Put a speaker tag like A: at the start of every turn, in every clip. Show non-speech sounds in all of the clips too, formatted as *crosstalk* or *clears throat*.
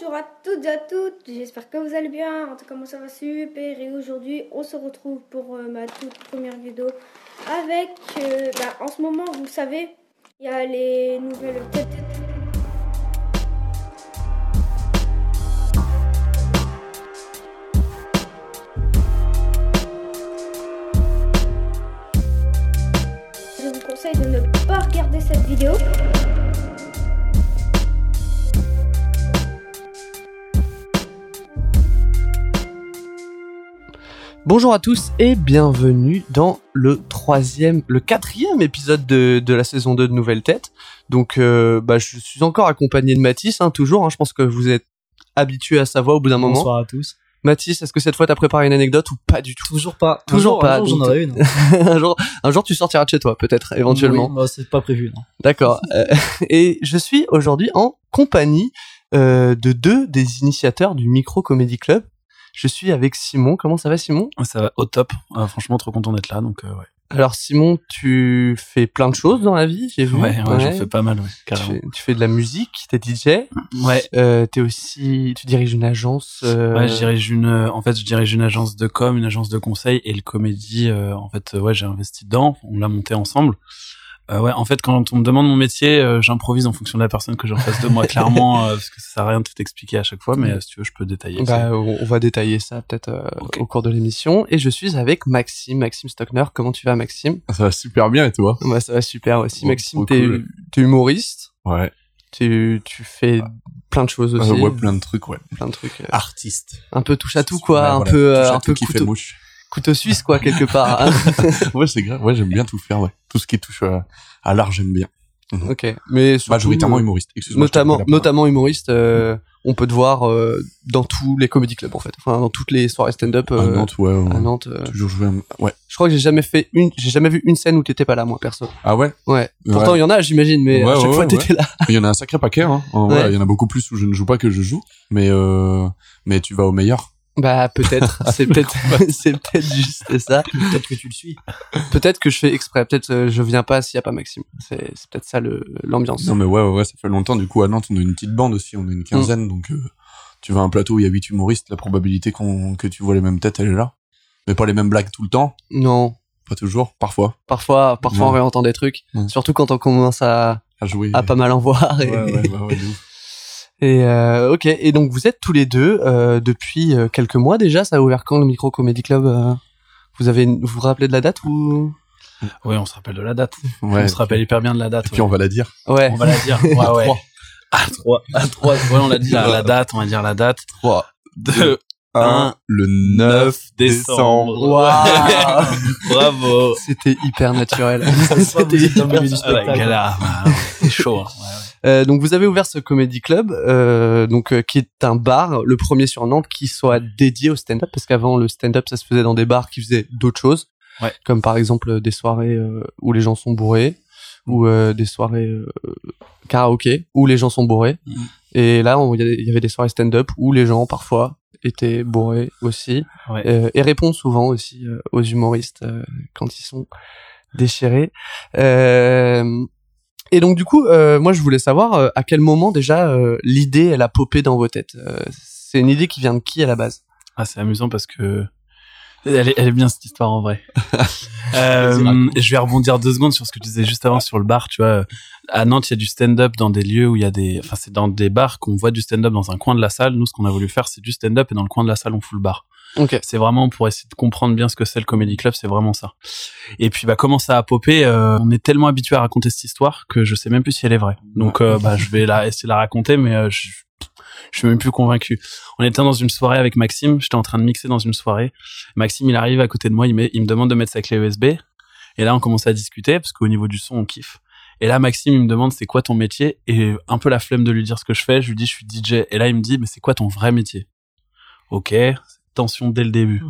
A: Bonjour à toutes et à toutes, j'espère que vous allez bien. En tout cas, moi ça va super. Et aujourd'hui, on se retrouve pour euh, ma toute première vidéo avec. euh, bah, en ce moment, vous savez, il y a les nouvelles. Je vous conseille de ne pas regarder cette vidéo.
B: Bonjour à tous et bienvenue dans le troisième, le quatrième épisode de, de la saison 2 de Nouvelle Tête. Donc, euh, bah, je suis encore accompagné de Mathis, hein, toujours. hein, je pense que vous êtes habitué à sa voix au bout d'un moment.
C: Bonsoir à tous.
B: Mathis, est-ce que cette fois t'as préparé une anecdote ou pas du tout?
C: Toujours pas.
B: Toujours
C: un
B: pas,
C: Un jour, j'en aurai une. *laughs*
B: un, jour, un jour, tu sortiras de chez toi, peut-être, éventuellement.
C: Oui, bah, c'est pas prévu.
B: D'accord. *laughs* Euh, et je suis aujourd'hui en compagnie euh, de deux des initiateurs du Micro Comedy Club. Je suis avec Simon. Comment ça va, Simon?
D: Ça va au top. Euh, franchement, trop content d'être là. Donc, euh, ouais.
B: Alors Simon, tu fais plein de choses dans la vie, j'ai vu.
D: Ouais, ouais, j'en fais pas mal, ouais,
B: Tu fais, tu fais de la musique, t'es DJ,
D: Ouais,
B: euh, t'es aussi, tu diriges une agence. euh,
D: ouais, je dirige une, euh, en fait, je dirige une agence de com, une agence de conseil et le comédie. euh, en fait, euh, ouais, j'ai investi dedans. On l'a monté ensemble. Euh, ouais, en fait, quand on me demande mon métier, euh, j'improvise en fonction de la personne que j'ai en face de moi, *laughs* clairement, euh, parce que ça sert à rien de tout expliquer à chaque fois. Mais euh, si tu veux, je peux détailler.
B: Bah, on on va détailler ça peut-être euh, au cours de l'émission. Et je suis avec Maxime, Maxime Stockner. Comment tu vas, Maxime?
E: Ça va super bien et toi?
B: Bah, ça va super aussi.
E: Oh,
B: Maxime, t'es
E: cool.
B: humoriste,
E: Ouais.
B: tu, tu fais plein de choses aussi,
E: ouais, plein de trucs, ouais.
B: plein de trucs. euh,
E: Artiste.
B: un peu touche à tout quoi,
E: Ouais,
B: un
E: voilà,
B: peu,
E: touche à
B: un
E: tout
B: peu
E: qui fait
B: couteau,
E: mouche.
B: Couteau suisse quoi quelque part. hein. *laughs*
E: ouais, c'est grave. Ouais, j'aime bien tout faire, ouais. Tout ce qui touche euh, à l'art, j'aime bien.
B: ok, mais surtout,
E: Majoritairement humoriste.
B: Notamment, notamment humoriste. euh, on peut te voir euh, dans tous les comedy clubs en fait, enfin dans toutes les soirées stand-up
E: À
B: euh,
E: Nantes, ouais. ouais.
B: à Nantes.
E: Toujours joué. à- Ouais.
B: Je crois que j'ai jamais fait une, j'ai jamais vu une scène où t'étais pas là moi perso.
E: Ah ouais?
B: Ouais. Pourtant
E: Ouais.
B: il y en a, j'imagine, mais
E: Ouais,
B: à chaque fois t'étais là.
E: Il y en a un sacré paquet, hein. Il y en a beaucoup plus où je ne joue pas que je joue. Mais mais tu vas au meilleur.
B: Bah peut-être, *laughs* c'est peut-être, *laughs* c'est peut-être juste ça.
C: Peut-être que tu le suis.
B: Peut-être que je fais exprès. Peut-être euh, je viens pas s'il y a pas Maxime. C'est, c'est peut-être ça le l'ambiance.
E: Non mais ouais, ouais, ouais, ça fait longtemps. Du coup, à Nantes, on a une petite bande aussi. On est une quinzaine, donc euh, tu vas à un plateau où il y a huit humoristes. La probabilité qu'on que tu vois les mêmes têtes, elle est là. Mais pas les mêmes blagues tout le temps.
B: Non.
E: Pas toujours. Parfois.
B: Parfois, parfois on réentend des trucs.
E: Ouais.
B: Surtout quand on commence à,
E: À jouer.
B: à pas mal en voir. Et,
E: Ouais, ouais, ouais, ouais.
B: Et euh, ok. Et donc vous êtes tous les deux euh, depuis euh, quelques mois déjà. Ça a ouvert quand le Micro Comedy Club euh? Vous avez, vous vous rappelez de la date ou?
D: Ouais, on se rappelle de la date.
E: Ouais,
D: on se rappelle hyper bien de la date.
E: Et puis on va la dire.
B: Ouais.
D: On va la dire. Ouais, *laughs* ouais.
B: Trois.
D: À trois. À trois. Ouais, on l'a dit, la, la date, on va dire la date.
E: 3,
D: De 1
E: le 9 décembre.
B: Waouh *laughs*
D: Bravo.
B: C'était hyper naturel.
C: C'était milieu du
D: Ah, C'est chaud. hein. Ouais, ouais.
B: Euh, donc vous avez ouvert ce comedy club, euh, donc euh, qui est un bar, le premier sur Nantes, qui soit dédié au stand-up, parce qu'avant le stand-up ça se faisait dans des bars qui faisaient d'autres choses,
D: Ouais.
B: comme par exemple des soirées où les gens sont bourrés, ou des soirées karaoké où les gens sont bourrés.
D: Mhm.
B: Et là il y avait- des soirées stand-up où les gens parfois étaient bourrés aussi,
D: Ouais.
B: et répondent souvent aussi aux humoristes quand ils sont déchirés. Euh, et donc du coup, euh, moi je voulais savoir euh, à quel moment déjà euh, l'idée elle a popé dans vos têtes. Euh, c'est une idée qui vient de qui à la base?
D: Ah, c'est amusant parce que elle est, elle est bien cette histoire en vrai. *laughs* euh, je vais rebondir deux secondes sur ce que tu disais juste avant sur le bar. Tu vois, à Nantes, il y a du stand-up dans des lieux où il y a des, enfin, c'est dans des bars qu'on voit du stand-up dans un coin de la salle. Nous, ce qu'on a voulu faire, c'est du stand-up et dans le coin de la salle, on fout le bar.
B: Ok.
D: C'est vraiment pour essayer de comprendre bien ce que c'est le comedy club, c'est vraiment ça. Et puis bah comment ça a popé, euh, on est tellement habitué à raconter cette histoire que je sais même plus si elle est vraie. Donc euh, bah je vais la essayer de la raconter mais euh, je je suis même plus convaincu. On était dans une soirée avec Maxime, j'étais en train de mixer dans une soirée. Maxime, il arrive à côté de moi, il, met, il me demande de mettre sa clé USB. Et là, on commence à discuter parce qu'au niveau du son, on kiffe. Et là, Maxime, il me demande c'est quoi ton métier? Et un peu la flemme de lui dire ce que je fais. Je lui dis je suis DJ. Et là, il me dit mais c'est quoi ton vrai métier? Ok, tension dès le début.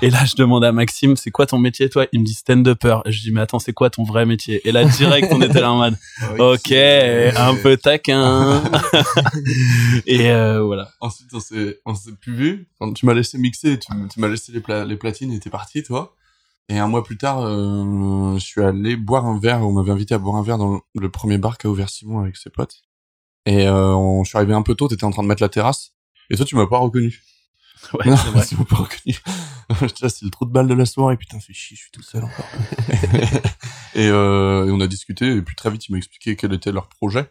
D: Et là, je demande à Maxime, c'est quoi ton métier, toi? Il me dit stand-upper. Et je dis, mais attends, c'est quoi ton vrai métier? Et là, direct, on était là en mode, *laughs* ok, un peu taquin. *laughs* et euh, voilà.
E: Ensuite, on s'est, on s'est plus vu. Quand tu m'as laissé mixer, tu, m'as laissé les, pla- les platines et t'es parti, toi. Et un mois plus tard, euh, je suis allé boire un verre. On m'avait invité à boire un verre dans le premier bar qu'a ouvert Simon avec ses potes. Et euh, on- je suis arrivé un peu tôt, t'étais en train de mettre la terrasse. Et toi, tu m'as pas reconnu.
D: Ouais,
E: Non,
D: vrai.
E: tu m'as pas reconnu. C'est le trou de balle de la soirée. Putain, fais chier, je suis tout seul encore. *laughs* et, euh, et on a discuté. Et puis très vite, il m'a expliqué quel était leur projet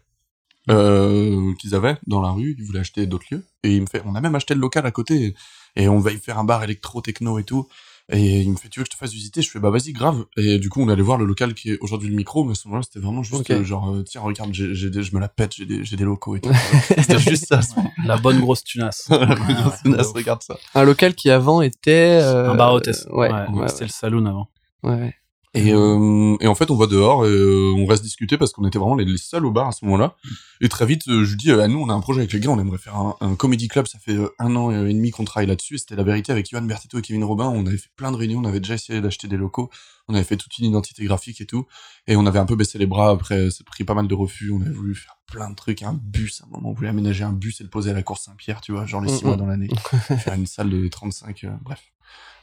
E: euh, qu'ils avaient dans la rue. Ils voulaient acheter d'autres lieux. Et il me fait, on a même acheté le local à côté. Et on va y faire un bar électro, techno et tout. Et il me fait, tu veux que je te fasse visiter? Je fais, bah vas-y, grave. Et du coup, on allait voir le local qui est aujourd'hui le micro, mais à ce moment-là, c'était vraiment juste euh, genre, euh, tiens, regarde, j'ai, j'ai des- je me la pète, j'ai des, j'ai des locaux et tout. *laughs* c'était juste ça. à ce moment-là.
D: La bonne grosse tunasse. *laughs*
E: Nas, regarde ça.
B: Un local qui avant était euh,
D: Un bar hôtesse.
B: Ouais,
D: ouais,
B: ouais,
D: C'était le saloon avant.
B: ouais, ouais.
E: Et, euh, et en fait, on va dehors et euh, on reste discuter parce qu'on était vraiment les, les seuls au bar à ce moment-là. Et très vite, euh, je lui dis, euh, ah, nous, on a un projet avec les gars, on aimerait faire un, un comedy club. Ça fait un an et demi qu'on travaille là-dessus. C'était la vérité avec Yohan Bertetto et Kevin Robin. On avait fait plein de réunions, on avait déjà essayé d'acheter des locaux. On avait fait toute une identité graphique et tout. Et on avait un peu baissé les bras après, ça a pris pas mal de refus. On avait voulu faire plein de trucs, un bus à un moment. On voulait aménager un bus et le poser à la cour Saint-Pierre, tu vois, genre les six
B: Mm,
E: mois dans l'année. *laughs* faire une salle de 35, euh, bref.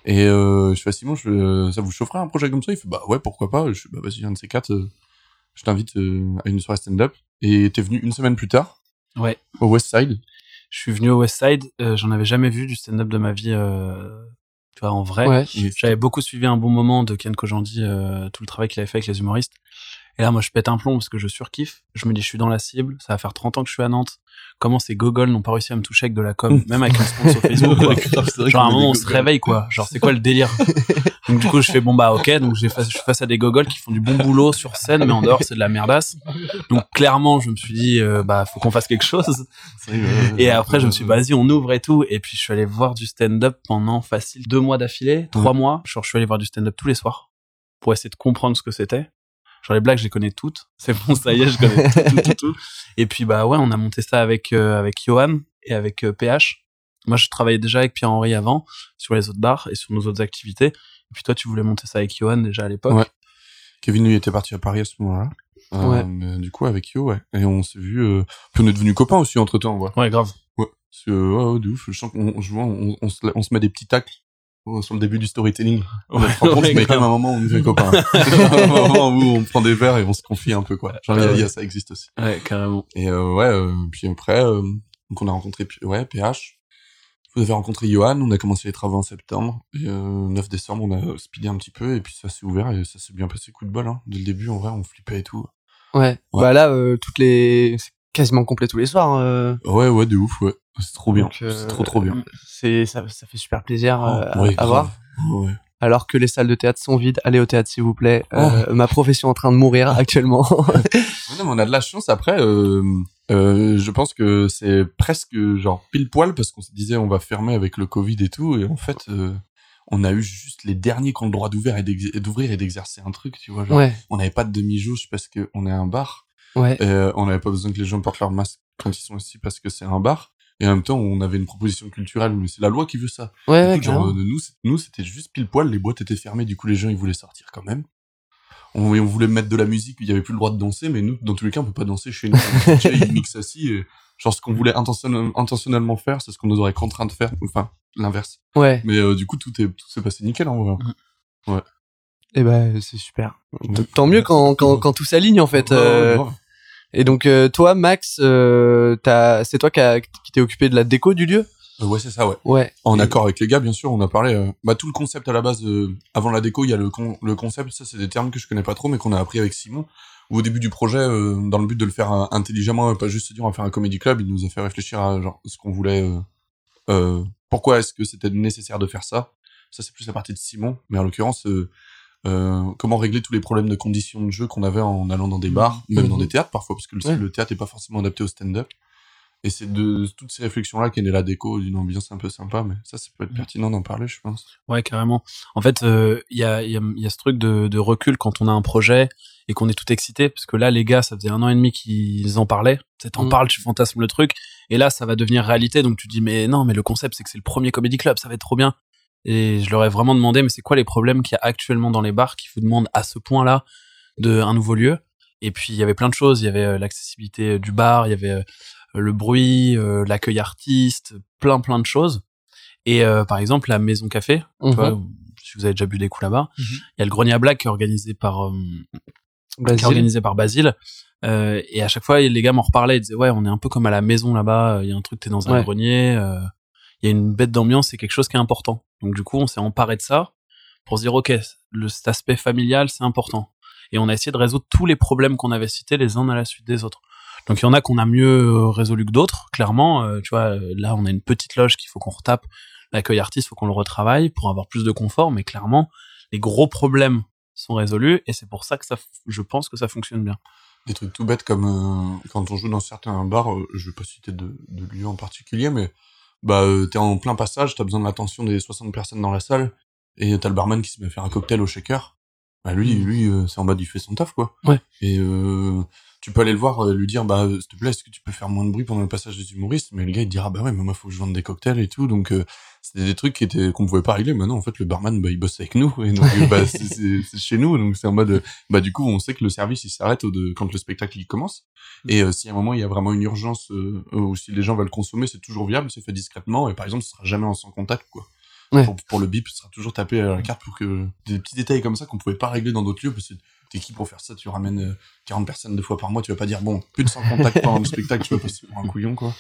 E: Et euh, je fais Simon, je euh, ça vous chaufferait un projet comme ça? Il fait bah ouais, pourquoi pas. Je fais bah vas-y, un de ces quatre, euh, je t'invite euh, à une soirée stand-up. Et t'es venu une semaine plus tard?
D: Ouais.
E: au West Side?
D: Je suis venu au West Side. J'en avais jamais vu du stand-up de ma vie. tu vois, en vrai.
B: Ouais.
D: J'avais beaucoup suivi un bon moment de Ken Kojandi, tout le travail qu'il avait fait avec les humoristes. Et là, moi, je pète un plomb parce que je surkiffe. Je me dis, je suis dans la cible. Ça va faire 30 ans que je suis à Nantes. Comment ces gogoles n'ont pas réussi à me toucher avec de la com, *laughs* même avec une sponsor *laughs* Facebook, quoi. Genre, à un moment, on se réveille, quoi. Genre, c'est quoi le délire? *laughs* Donc, du coup, je fais, bon, bah, ok. Donc, je suis face à des gogoles qui font du bon boulot sur scène, mais en dehors, c'est de la merdasse. Donc, clairement, je me suis dit, euh, bah, faut qu'on fasse quelque chose. Et après, je me suis dit, vas-y, on ouvre et tout. Et puis, je suis allé voir du stand-up pendant facile deux mois d'affilée, trois mois. Genre, je suis allé voir du stand-up tous les soirs pour essayer de comprendre ce que c'était. Genre, les blagues, je les connais toutes. *laughs* C'est bon, ça y est, je connais tout, tout, tout, tout. Et puis, bah ouais, on a monté ça avec, euh, avec Johan et avec euh, PH. Moi, je travaillais déjà avec Pierre-Henri avant sur les autres bars et sur nos autres activités. Et puis, toi, tu voulais monter ça avec Johan déjà à l'époque.
E: Ouais. Kevin, lui, était parti à Paris à ce moment-là. Euh,
B: Ouais.
E: du coup, avec Yo, ouais. Et on s'est vu. Euh... Puis on est devenus copains aussi entre temps, ouais.
D: Ouais, grave.
E: Ouais. Ouais, de ouf. Je sens qu'on on, on, se, on se met des petits tacles euh, sur le début du storytelling. On se rend compte,
D: Ouais,
E: mais quand même un moment où on devient copains. *laughs* *laughs* un moment où on prend des verres et on se confie un peu, quoi. Genre, il y a- il y a- ça existe aussi.
D: Ouais, carrément.
E: Et euh, ouais, euh, puis après, euh, donc on a rencontré ouais, PH. Vous avez rencontré Johan, on a commencé les travaux en septembre. Et euh, 9 décembre, on a speedé un petit peu et puis ça s'est ouvert et ça s'est bien passé, coup de bol. Hein. Dès le début, en vrai, on flippait et tout.
B: Ouais.
E: Ouais.
B: Bah là, euh, toutes les, c'est quasiment complet tous les soirs. euh,
E: Ouais, ouais, de ouf, ouais. C'est trop bien.
B: Euh,
E: C'est trop, trop bien.
B: C'est ça, ça fait super plaisir euh,
E: Oh, ouais,
B: à voir.
E: Ouais.
B: Alors que les salles de théâtre sont vides, allez au théâtre s'il vous plaît.
E: Oh.
B: Euh, ma profession est en train de mourir *laughs* actuellement.
E: Ouais, *laughs* non, mais on a de la chance. Après, euh, euh, je pense que c'est presque genre pile poil parce qu'on se disait on va fermer avec le Covid et tout. Et en fait, euh, on a eu juste les derniers qui ont le droit d'ouvrir et d'ouvrir d'exercer un truc, tu vois. Genre,
B: ouais,
E: On n'avait pas de demi-jauge parce qu'on est un bar.
B: ouais.
E: Euh, on n'avait pas besoin que les gens portent leur masque quand ils sont ici parce que c'est un bar. Et en même temps, on avait une proposition culturelle, mais c'est la loi qui veut ça.
B: Ouais, ouais,
E: coup, genre, euh, nous, nous, c'était juste pile poil, les boîtes étaient fermées, du coup, les gens, ils voulaient sortir quand même. On, voulait mettre de la musique, il y avait plus le droit de danser, mais nous, dans tous les cas, on peut pas danser chez nous. Le DJ, il mixe assis, et genre, ce qu'on voulait intentionnel- intentionnellement faire, c'est ce qu'on nous aurait contraint de faire, enfin, l'inverse.
B: Ouais.
E: Mais euh, du coup, tout est, tout s'est passé nickel, en vrai.
B: Et ben c'est super. Tant mieux quand, quand, quand tout s'aligne en fait.
E: Ouais, ouais,
B: euh. Et donc euh, toi, Max, euh, t'as- c'est toi qui, a- qui t'es occupé de la déco du lieu?
E: Euh, ouais, c'est ça, ouais.
B: Ouais.
E: En accord avec les gars, bien sûr, on a parlé. euh, bah, tout le concept à la base, avant la déco, il y a le, con- le concept. Ça, c'est des termes que je connais pas trop, mais qu'on a appris avec Simon. Où au début du projet, euh, dans le but de le faire euh, intelligemment, et pas juste se dire on va faire un comédie club, il nous a fait réfléchir à genre ce qu'on voulait. euh, euh, pourquoi est-ce que c'était nécessaire de faire ça? Ça, c'est plus la partie de Simon, mais en l'occurrence, euh, euh, comment régler tous les problèmes de conditions de jeu qu'on avait en allant dans des bars, même dans des théâtres parfois, parce que le,
B: Ouais.
E: le théâtre est pas forcément adapté au stand-up. Et c'est de toutes ces réflexions-là qu'est née la déco, d'une ambiance un peu sympa, mais ça, ça peut être pertinent d'en parler, je pense.
D: Ouais, carrément. En fait, euh, il y, a, il y, a, il y a ce truc de, de recul quand on a un projet et qu'on est tout excité, parce que là, les gars, ça faisait un an et demi qu'ils en parlaient. Tu t'en
B: Mm.
D: parles, tu fantasmes le truc, et là, ça va devenir réalité. Donc tu dis, mais non, mais le concept, c'est que c'est le premier comedy club, ça va être trop bien. Et je leur ai vraiment demandé, mais c'est quoi les problèmes qu'il y a actuellement dans les bars qui vous demandent à ce point-là de un nouveau lieu? Et puis il y avait plein de choses. Il y avait euh, l'accessibilité euh, du bar, il y avait euh, le bruit, l'accueil artiste, plein plein de choses. Et euh, par exemple, la maison café,
B: Mhm.
D: vois, si vous avez déjà bu des coups là-bas, il
B: Mhm.
D: y a le grenier à blague qui est organisé par euh, qui est
B: Basile.
D: organisé par Basile. Euh, et à chaque fois, les gars m'en reparlaient, ils disaient ouais, on est un peu comme à la maison là-bas. Il y a un truc, t'es dans un
B: Ouais.
D: grenier. Il y a une bête d'ambiance, c'est quelque chose qui est important. Donc du coup, on s'est emparé de ça pour se dire ok, cet aspect familial, c'est important. Et on a essayé de résoudre tous les problèmes qu'on avait cités les uns à la suite des autres. Donc il y en a qu'on a mieux euh, résolu que d'autres, clairement. Euh, tu vois, euh, là on a une petite loge qu'il faut qu'on retape. L'accueil artiste, faut qu'on le retravaille pour avoir plus de confort. Mais clairement, les gros problèmes sont résolus et c'est pour ça que ça, je pense que ça fonctionne bien.
E: Des trucs tout bêtes comme quand on joue dans certains bars, euh, je vais pas citer de, de lieu en particulier, mais bah euh, t'es en plein passage, t'as besoin de l'attention des 60 personnes dans la salle, et t'as le barman qui se met à faire un cocktail au shaker. Bah lui, lui, euh, c'est en mode il fait son taf quoi.
B: Ouais.
E: Et euh, tu peux aller le voir, euh, lui dire bah s'il te plaît, est-ce que tu peux faire moins de bruit pendant le passage des humoristes? Mais le gars il te dira bah ouais, mais moi faut que je vende des cocktails et tout, donc euh, c'était des trucs qui étaient qu'on pouvait pas régler. Maintenant en fait le barman bah il bosse avec nous et donc euh, bah c'est- chez nous, donc c'est en mode bah du coup on sait que le service il s'arrête quand le spectacle il commence. Et euh, si à un moment il y a vraiment une urgence euh, ou si les gens veulent consommer, c'est toujours viable, c'est fait discrètement et par exemple ce sera jamais en sans contact quoi.
B: Ouais.
E: Pour, pour le bip, ce sera toujours tapé à la carte pour que des petits détails comme ça qu'on pouvait pas régler dans d'autres lieux parce que t'es qui pour faire ça, tu ramènes euh, 40 personnes deux fois par mois, tu vas pas dire bon, plus de sans contact pendant le *laughs* spectacle, tu vas passer pour un couillon quoi.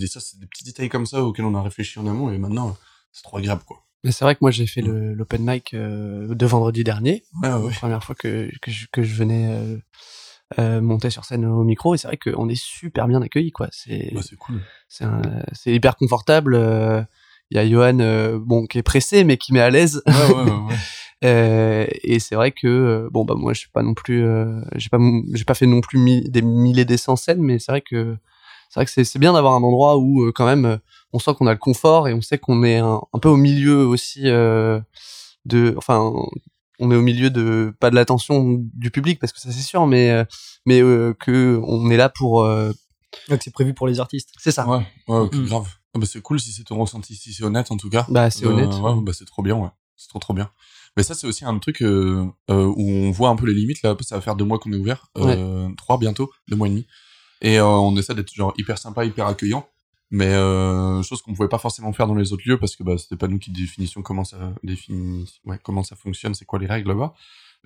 E: Et ça c'est des petits détails comme ça auxquels on a réfléchi en amont et maintenant euh, c'est trop agréable quoi.
B: Mais c'est vrai que moi j'ai fait le- l'open mic euh, de vendredi dernier,
E: Ouais ouais.
B: première fois que, que, je, que je venais euh, euh, monter sur scène au micro, et c'est vrai qu'on est super bien accueillis, quoi. C'est
E: Bah, c'est cool.
B: c'est hyper confortable. euh, Il y a Johan, euh, bon, qui est pressé, mais qui met à l'aise.
E: Ouais ouais ouais. ouais. *laughs*
B: Euh, et c'est vrai que euh, bon bah moi je suis pas non plus euh, j'ai pas j'ai pas fait non plus mi- des milliers d'essais en scène mais c'est vrai que c'est vrai que c'est bien d'avoir un endroit où euh, quand même on sent qu'on a le confort et on sait qu'on est un, un peu au milieu aussi euh, de enfin on est au milieu de pas de l'attention du public parce que ça c'est sûr mais mais euh, que on est là pour euh,
C: Donc c'est prévu pour les artistes.
B: c'est ça
E: Ouais,
C: Mm.
E: grave. Ah bah c'est cool si c'est ton ressenti, si c'est honnête en tout cas.
B: bah c'est
E: Euh,
B: honnête
E: Ouais, bah c'est trop bien, ouais. C'est trop trop bien. Mais ça c'est aussi un truc euh, euh, où on voit un peu les limites là. Ça va faire deux mois qu'on est ouvert, euh, trois bientôt, deux mois et demi. Et on essaie d'être genre hyper sympa, hyper accueillant. Mais euh, chose qu'on pouvait pas forcément faire dans les autres lieux parce que bah c'était pas nous qui définissions comment ça définit, ouais, comment ça fonctionne, c'est quoi les règles là-bas.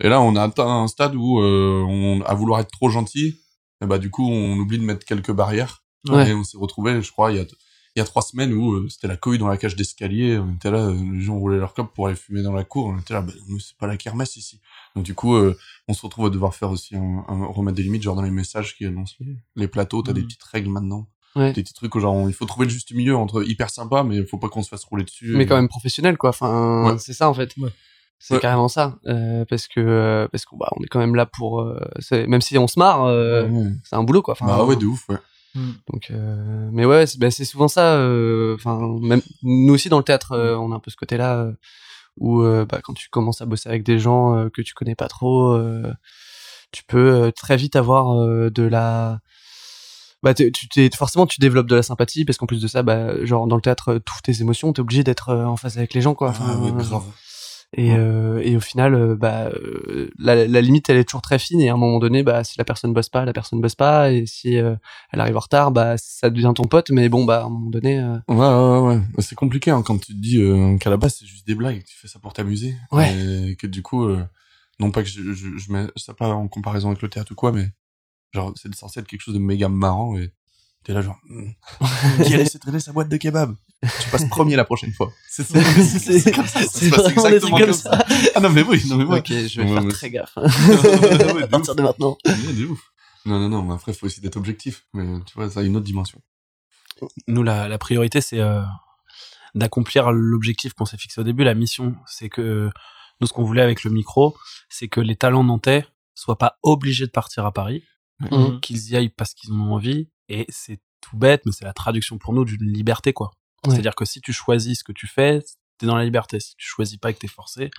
E: Et là on a atteint un stade où euh, on à vouloir être trop gentil, et bah du coup on oublie de mettre quelques barrières.
B: Ouais.
E: Et on s'est retrouvé, je crois, il y a il y a trois semaines où euh, c'était la cohue dans la cage d'escalier, on était là, euh, les gens roulaient leur clope pour aller fumer dans la cour, on était là, bah, nous, c'est pas la kermesse ici. Donc du coup, euh, on se retrouve à devoir faire aussi un, un- remettre des limites, genre dans les messages qui annoncent les, les plateaux, t'as des
C: Mhm.
E: petites règles maintenant,
B: Ouais.
E: des petits trucs où genre on- il faut trouver le juste milieu entre hyper sympa, mais il faut pas qu'on se fasse rouler dessus.
B: mais
E: et-
B: quand même professionnel quoi enfin
E: Ouais.
B: c'est ça en fait
C: Ouais.
B: c'est
E: Ouais.
B: carrément ça euh, parce que euh, parce qu'on bah, on est quand même là pour euh, même si on se marre euh,
E: Ouais.
B: c'est un boulot quoi enfin,
E: bah ouais, de ouf, ouais.
B: Donc euh, mais ouais c'est bah, souvent ça euh, enfin même nous aussi dans le théâtre euh, on a un peu ce côté là où bah, quand tu commences à bosser avec des gens que tu connais pas trop tu peux très vite avoir de la bah tu forcément tu développes de la sympathie parce qu'en plus de ça bah genre dans le théâtre toutes tes émotions t'es obligé d'être en face avec les gens quoi.
E: Ah
B: Enfin,
E: ouais, grave.
B: Et, euh, et au final, euh, bah, euh, la, la limite, elle est toujours très fine. Et à un moment donné, bah, si la personne bosse pas, la personne bosse pas. Et si euh, elle arrive en retard, bah, ça devient ton pote. Mais bon, bah, à un moment donné, euh,
E: Ouais, ouais, ouais. ouais. C'est compliqué hein, quand tu te dis euh, qu'à la base c'est juste des blagues, tu fais ça pour t'amuser.
B: Ouais.
E: Et que du coup, euh, non pas que je, je, je mets ça pas en comparaison avec le théâtre ou quoi, mais genre c'est censé être quelque chose de méga marrant et t'es là genre, hmm, *laughs* qui a laissé traîner sa boîte de kebab Tu passes premier la prochaine fois. *laughs* C'est comme ça,
B: c'est
E: exactement comme ça. Ah non mais oui, non mais ouais.
B: ok, je vais
E: Ouais,
B: faire
E: mais-
B: très gaffe. *laughs*
E: Ouais,
B: à partir de maintenant.
E: Ouais, de ouf. Non, non, non, mais après, faut aussi d'être objectif. Mais tu vois, ça a une autre dimension.
D: nous la, la priorité c'est euh, d'accomplir l'objectif qu'on s'est fixé au début la mission c'est que nous ce qu'on voulait avec le micro c'est que les talents nantais soient pas obligés de partir à Paris qu'ils y aillent parce qu'ils en ont envie et c'est tout bête mais c'est la traduction pour nous d'une liberté quoi.
B: Ouais.
D: c'est à dire que si tu choisis ce que tu fais t'es dans la liberté. Si tu choisis pas et que t'es forcé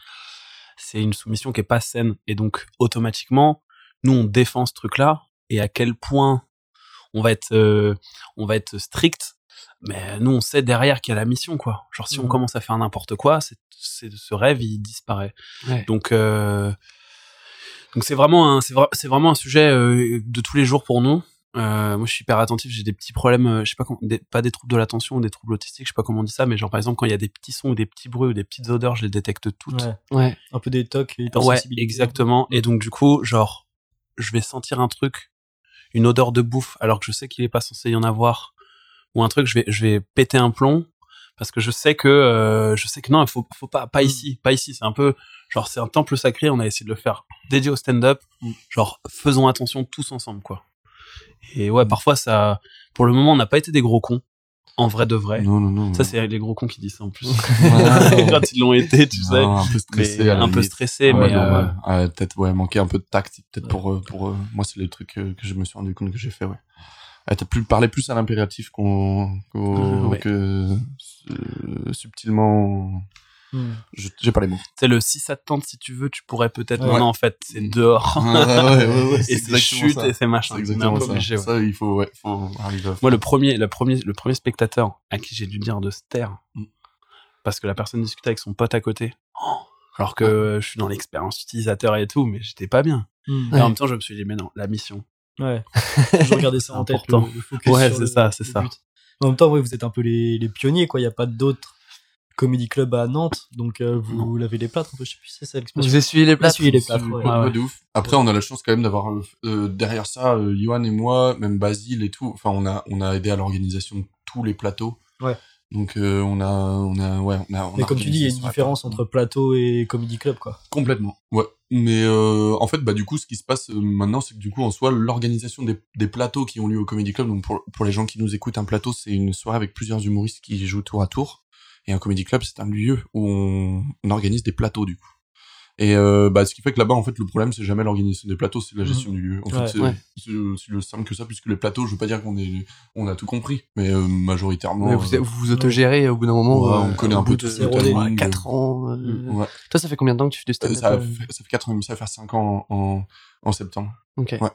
D: c'est une soumission qui est pas saine. Et donc automatiquement nous on défend ce truc là et à quel point on va être euh, on va être strict mais nous on sait derrière qu'il y a la mission quoi. Genre si on
C: Mhm.
D: commence à faire n'importe quoi c'est c'est ce rêve il disparaît.
B: Ouais.
D: donc euh, donc c'est vraiment un c'est vra- c'est vraiment un sujet euh, de tous les jours pour nous euh, moi je suis hyper attentif j'ai des petits problèmes euh, je sais pas comment- des- pas des troubles de l'attention ou des troubles autistiques je sais pas comment on dit ça mais genre par exemple quand il y a des petits sons ou des petits bruits ou des petites odeurs je les détecte toutes
C: Ouais.
B: Ouais.
C: Un peu des tocs,
D: Ouais, exactement. Et donc du coup, genre, je vais sentir un truc, une odeur de bouffe alors que je sais qu'il est pas censé y en avoir ou un truc, je vais je vais péter un plomb parce que je sais que euh, je sais que non, il faut faut pas pas ici, pas ici, c'est un peu genre c'est un temple sacré, on a essayé de le faire dédié au stand-up, genre faisons attention tous ensemble quoi. Et ouais, parfois ça pour le moment, on n'a pas été des gros cons en vrai de vrai.
E: Non, non, non.
D: Ça c'est les gros cons qui disent ça en plus. *laughs* Quand ils l'ont été, tu sais.
E: Un peu stressé.
D: Mais un peu stressé,
E: Ouais,
D: mais euh,
E: peut-être ouais, manquer un peu de tact, peut-être pour euh, pour euh, moi c'est les trucs euh, que je me suis rendu compte que j'ai fait ouais. T'as plus parlé plus à l'impératif qu'on qu'au- *laughs*
D: Ouais.
E: que subtilement.
C: Hmm.
E: J'ai pas les mots.
D: c'est le si ça te tente, si tu veux, tu pourrais peut-être.
C: Ouais.
D: Non, non, en fait, c'est dehors.
E: ouais, ouais, ouais, ouais, *laughs*
D: et
E: c'est
D: chute
E: ça.
D: et c'est machin.
E: Exactement ça.
D: obligé, ouais.
E: Ça, il faut, ouais, faut arriver à
D: Moi, le premier, le premier, le premier spectateur à qui j'ai dû dire de se taire,
E: Mm.
D: parce que la personne discutait avec son pote à côté, Oh alors que je suis dans l'expérience utilisateur et tout, mais j'étais pas bien.
C: Hmm.
D: Et en même temps, je me suis dit, mais non, la mission.
C: Ouais. *laughs* Je regardais ça en tête.
D: Important.
C: Le, le focus
D: Ouais, c'est ça, c'est ça.
C: En même temps, ouais, vous êtes un peu les, les pionniers, quoi. Il n'y a pas d'autres comedy club à Nantes, donc euh, vous
D: Non.
C: lavez les plâtres. un peu, Je sais plus si c'est ça l'expression.
B: Vous essuyez les plats.
C: Essuyez les plâtres, ouais.
D: Ouais, ouais.
E: de ouf. Après, on a la chance quand même d'avoir euh, euh, derrière ça, euh, Johan et moi, même Basile et tout. Enfin, on a on a aidé à l'organisation de tous les plateaux.
C: Ouais.
E: Donc euh, on a on a ouais on a. On
C: Mais
E: a
C: comme tu dis, il y a une différence entre plateau et comedy club, quoi.
E: Complètement. Ouais. Mais euh, en fait, bah du coup, ce qui se passe maintenant, c'est que du coup, en soi, l'organisation des, des plateaux qui ont lieu au Comedy Club. Donc pour pour les gens qui nous écoutent, un plateau, c'est une soirée avec plusieurs humoristes qui jouent tour à tour. Et un Comedy Club, c'est un lieu où on, on organise des plateaux du coup. Et euh, bah, ce qui fait que là-bas, en fait, le problème, c'est jamais l'organisation des plateaux, c'est la gestion du lieu. En
C: Ouais.
E: fait, c'est
B: Ouais.
E: le simple que ça, puisque les plateaux, je veux pas dire qu'on est, on a tout compris, mais euh, majoritairement.
B: Ouais, vous,
E: euh,
B: vous vous autogérez au bout d'un moment.
E: Ouais,
B: euh,
E: on connaît un peu
B: ouais,
E: timings.
B: 4 ans. euh,
E: ouais.
B: Toi, ça fait combien de temps que tu fais du
E: Euh,
B: stand-up
E: ça,
B: euh
E: fait, ça fait 4 ans et demi, ça va faire 5 ans en, en, en septembre.
B: Ok.
E: Ouais.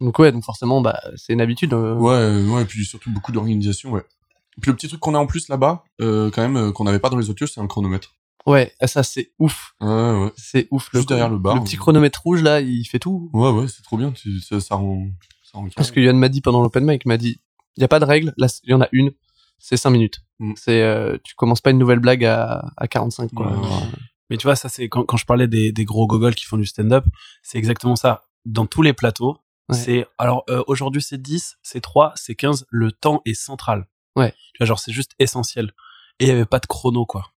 B: Donc ouais, donc forcément, bah, c'est une habitude. euh,
E: Ouais, ouais, et puis surtout beaucoup d'organisation, ouais. Et puis le petit truc qu'on a en plus là-bas, euh, quand même, euh, qu'on n'avait pas dans les autres lieux, c'est un chronomètre.
B: Ouais, ça c'est ouf.
E: Ouais, ouais.
B: C'est ouf.
E: Juste derrière le bar,
B: Le petit
E: on-
B: chronomètre rouge là, il fait tout.
E: Ouais, ouais, c'est trop bien, tu- ça, ça rend, ça rend
B: Parce que Yann m'a dit pendant l'open mic, il m'a dit, il y a pas de règle. Là, il y en a une. C'est 5 minutes.
E: Mm.
B: C'est, euh, tu commences pas une nouvelle blague à, à 45 quoi.
E: Ouais, ouais.
D: Mais tu vois, ça c'est quand, quand je parlais des, des gros gogoles qui font du stand-up, c'est exactement ça. Dans tous les plateaux,
B: Ouais.
D: c'est alors euh, aujourd'hui c'est 10, c'est 3, c'est 15, le temps est central.
B: Ouais.
D: Tu vois, genre c'est juste essentiel. Et il y avait pas de chrono quoi.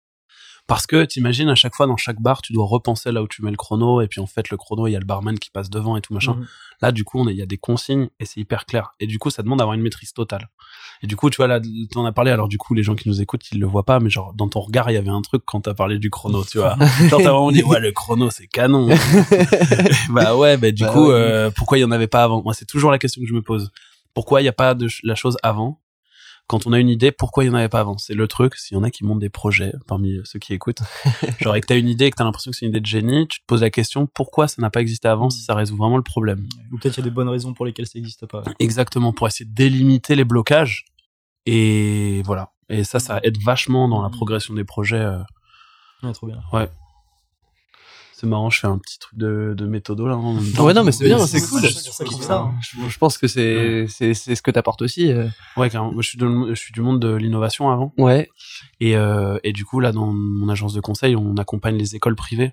D: Parce que t'imagines à chaque fois dans chaque bar, tu dois repenser là où tu mets le chrono et puis en fait le chrono, il y a le barman qui passe devant et tout machin.
C: Mhm.
D: Là, du coup, il y a des consignes et c'est hyper clair. Et du coup, ça demande d'avoir une maîtrise totale. Et du coup, tu vois, là, t'en as parlé. Alors, du coup, les gens qui nous écoutent, ils le voient pas, mais genre, dans ton regard, il y avait un truc quand t'as parlé du chrono, tu vois. *laughs* Genre, t'as vraiment dit, ouais, le chrono, c'est canon. *laughs* bah ouais, bah du
B: Bah
D: coup,
B: ouais.
D: euh, pourquoi il y en avait pas avant? Moi, c'est toujours la question que je me pose. Pourquoi il y a pas de la chose avant? Quand on a une idée, pourquoi il y en avait pas avant? C'est le truc. S'il y en a qui montent des projets parmi ceux qui écoutent, *laughs* genre, et que t'as une idée et que t'as l'impression que c'est une idée de génie, tu te poses la question, pourquoi ça n'a pas existé avant si ça résout vraiment le problème?
C: Ou peut-être il y a des bonnes raisons pour lesquelles ça n'existe pas.
D: Exactement, pour essayer de délimiter les blocages. Et voilà. Et ça, ça aide vachement dans la progression des projets. euh.
C: Ouais, trop bien.
D: C'est marrant, je fais un petit truc de, de méthodo là. en même temps.
B: Ouais, non, mais c'est bien, c'est
C: c'est
B: cool.
C: ça, c'est ça qui fait ça.
B: Je, pense que c'est, c'est, c'est ce que t'apportes aussi. euh.
D: Ouais, carrément. Moi, je suis, de- je suis du monde de l'innovation avant.
B: Ouais.
D: Et, euh, et du coup, là, dans mon agence de conseil, on accompagne les écoles privées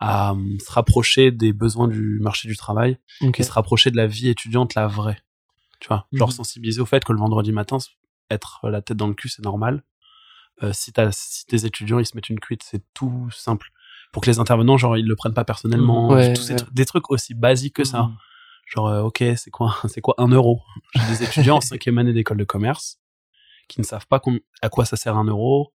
D: à euh, se rapprocher des besoins du marché du travail et se rapprocher de la vie étudiante, la vraie. Tu vois, genre
C: Mhm.
D: sensibiliser au fait que le vendredi matin, être la tête dans le cul, c'est normal. Euh, si, t'as- si tes étudiants, ils se mettent une cuite, c'est tout simple. Pour que les intervenants, genre, ils le prennent pas personnellement.
B: Ouais,
D: tous ces trucs- des trucs aussi basiques que ça.
C: Mhm.
D: Genre, euh, ok, c'est quoi, *laughs* c'est quoi un euro? J'ai des étudiants en *laughs* cinquième année d'école de commerce qui ne savent pas à quoi ça sert un euro.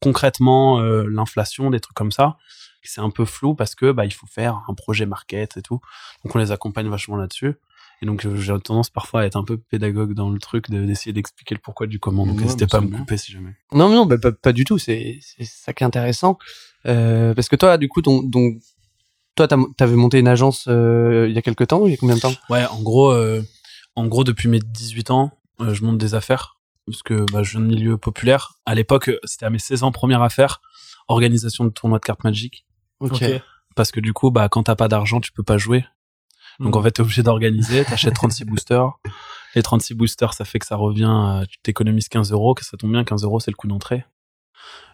D: Concrètement, euh, l'inflation, des trucs comme ça, c'est un peu flou parce que bah il faut faire un projet market et tout. Donc on les accompagne vachement là-dessus. Et donc euh, j'ai tendance parfois à être un peu pédagogue dans le truc de- d'essayer d'expliquer le pourquoi du comment. Donc n'hésitez
E: mais
D: pas à me
E: bien.
D: couper si jamais.
B: Non, non, bah, pas, pas du tout. C'est, ça qui est intéressant. Euh, parce que toi, du coup, ton, donc, toi, t'avais monté une agence euh, il y a quelques temps, il y a combien de temps?
D: Ouais, en gros, euh, en gros depuis mes 18 ans, euh, je monte des affaires parce que bah, je viens de milieu populaire. À l'époque, c'était à mes 16 ans première affaire, organisation de tournoi de cartes Magic.
C: Ok.
D: Parce que du coup, bah, quand t'as pas d'argent, tu peux pas jouer. Donc en fait, t'es obligé d'organiser, t'achètes 36 boosters. Les 36 boosters, ça fait que ça revient, euh, tu t'économises 15 euros, que ça tombe bien, 15 euros, c'est le coût d'entrée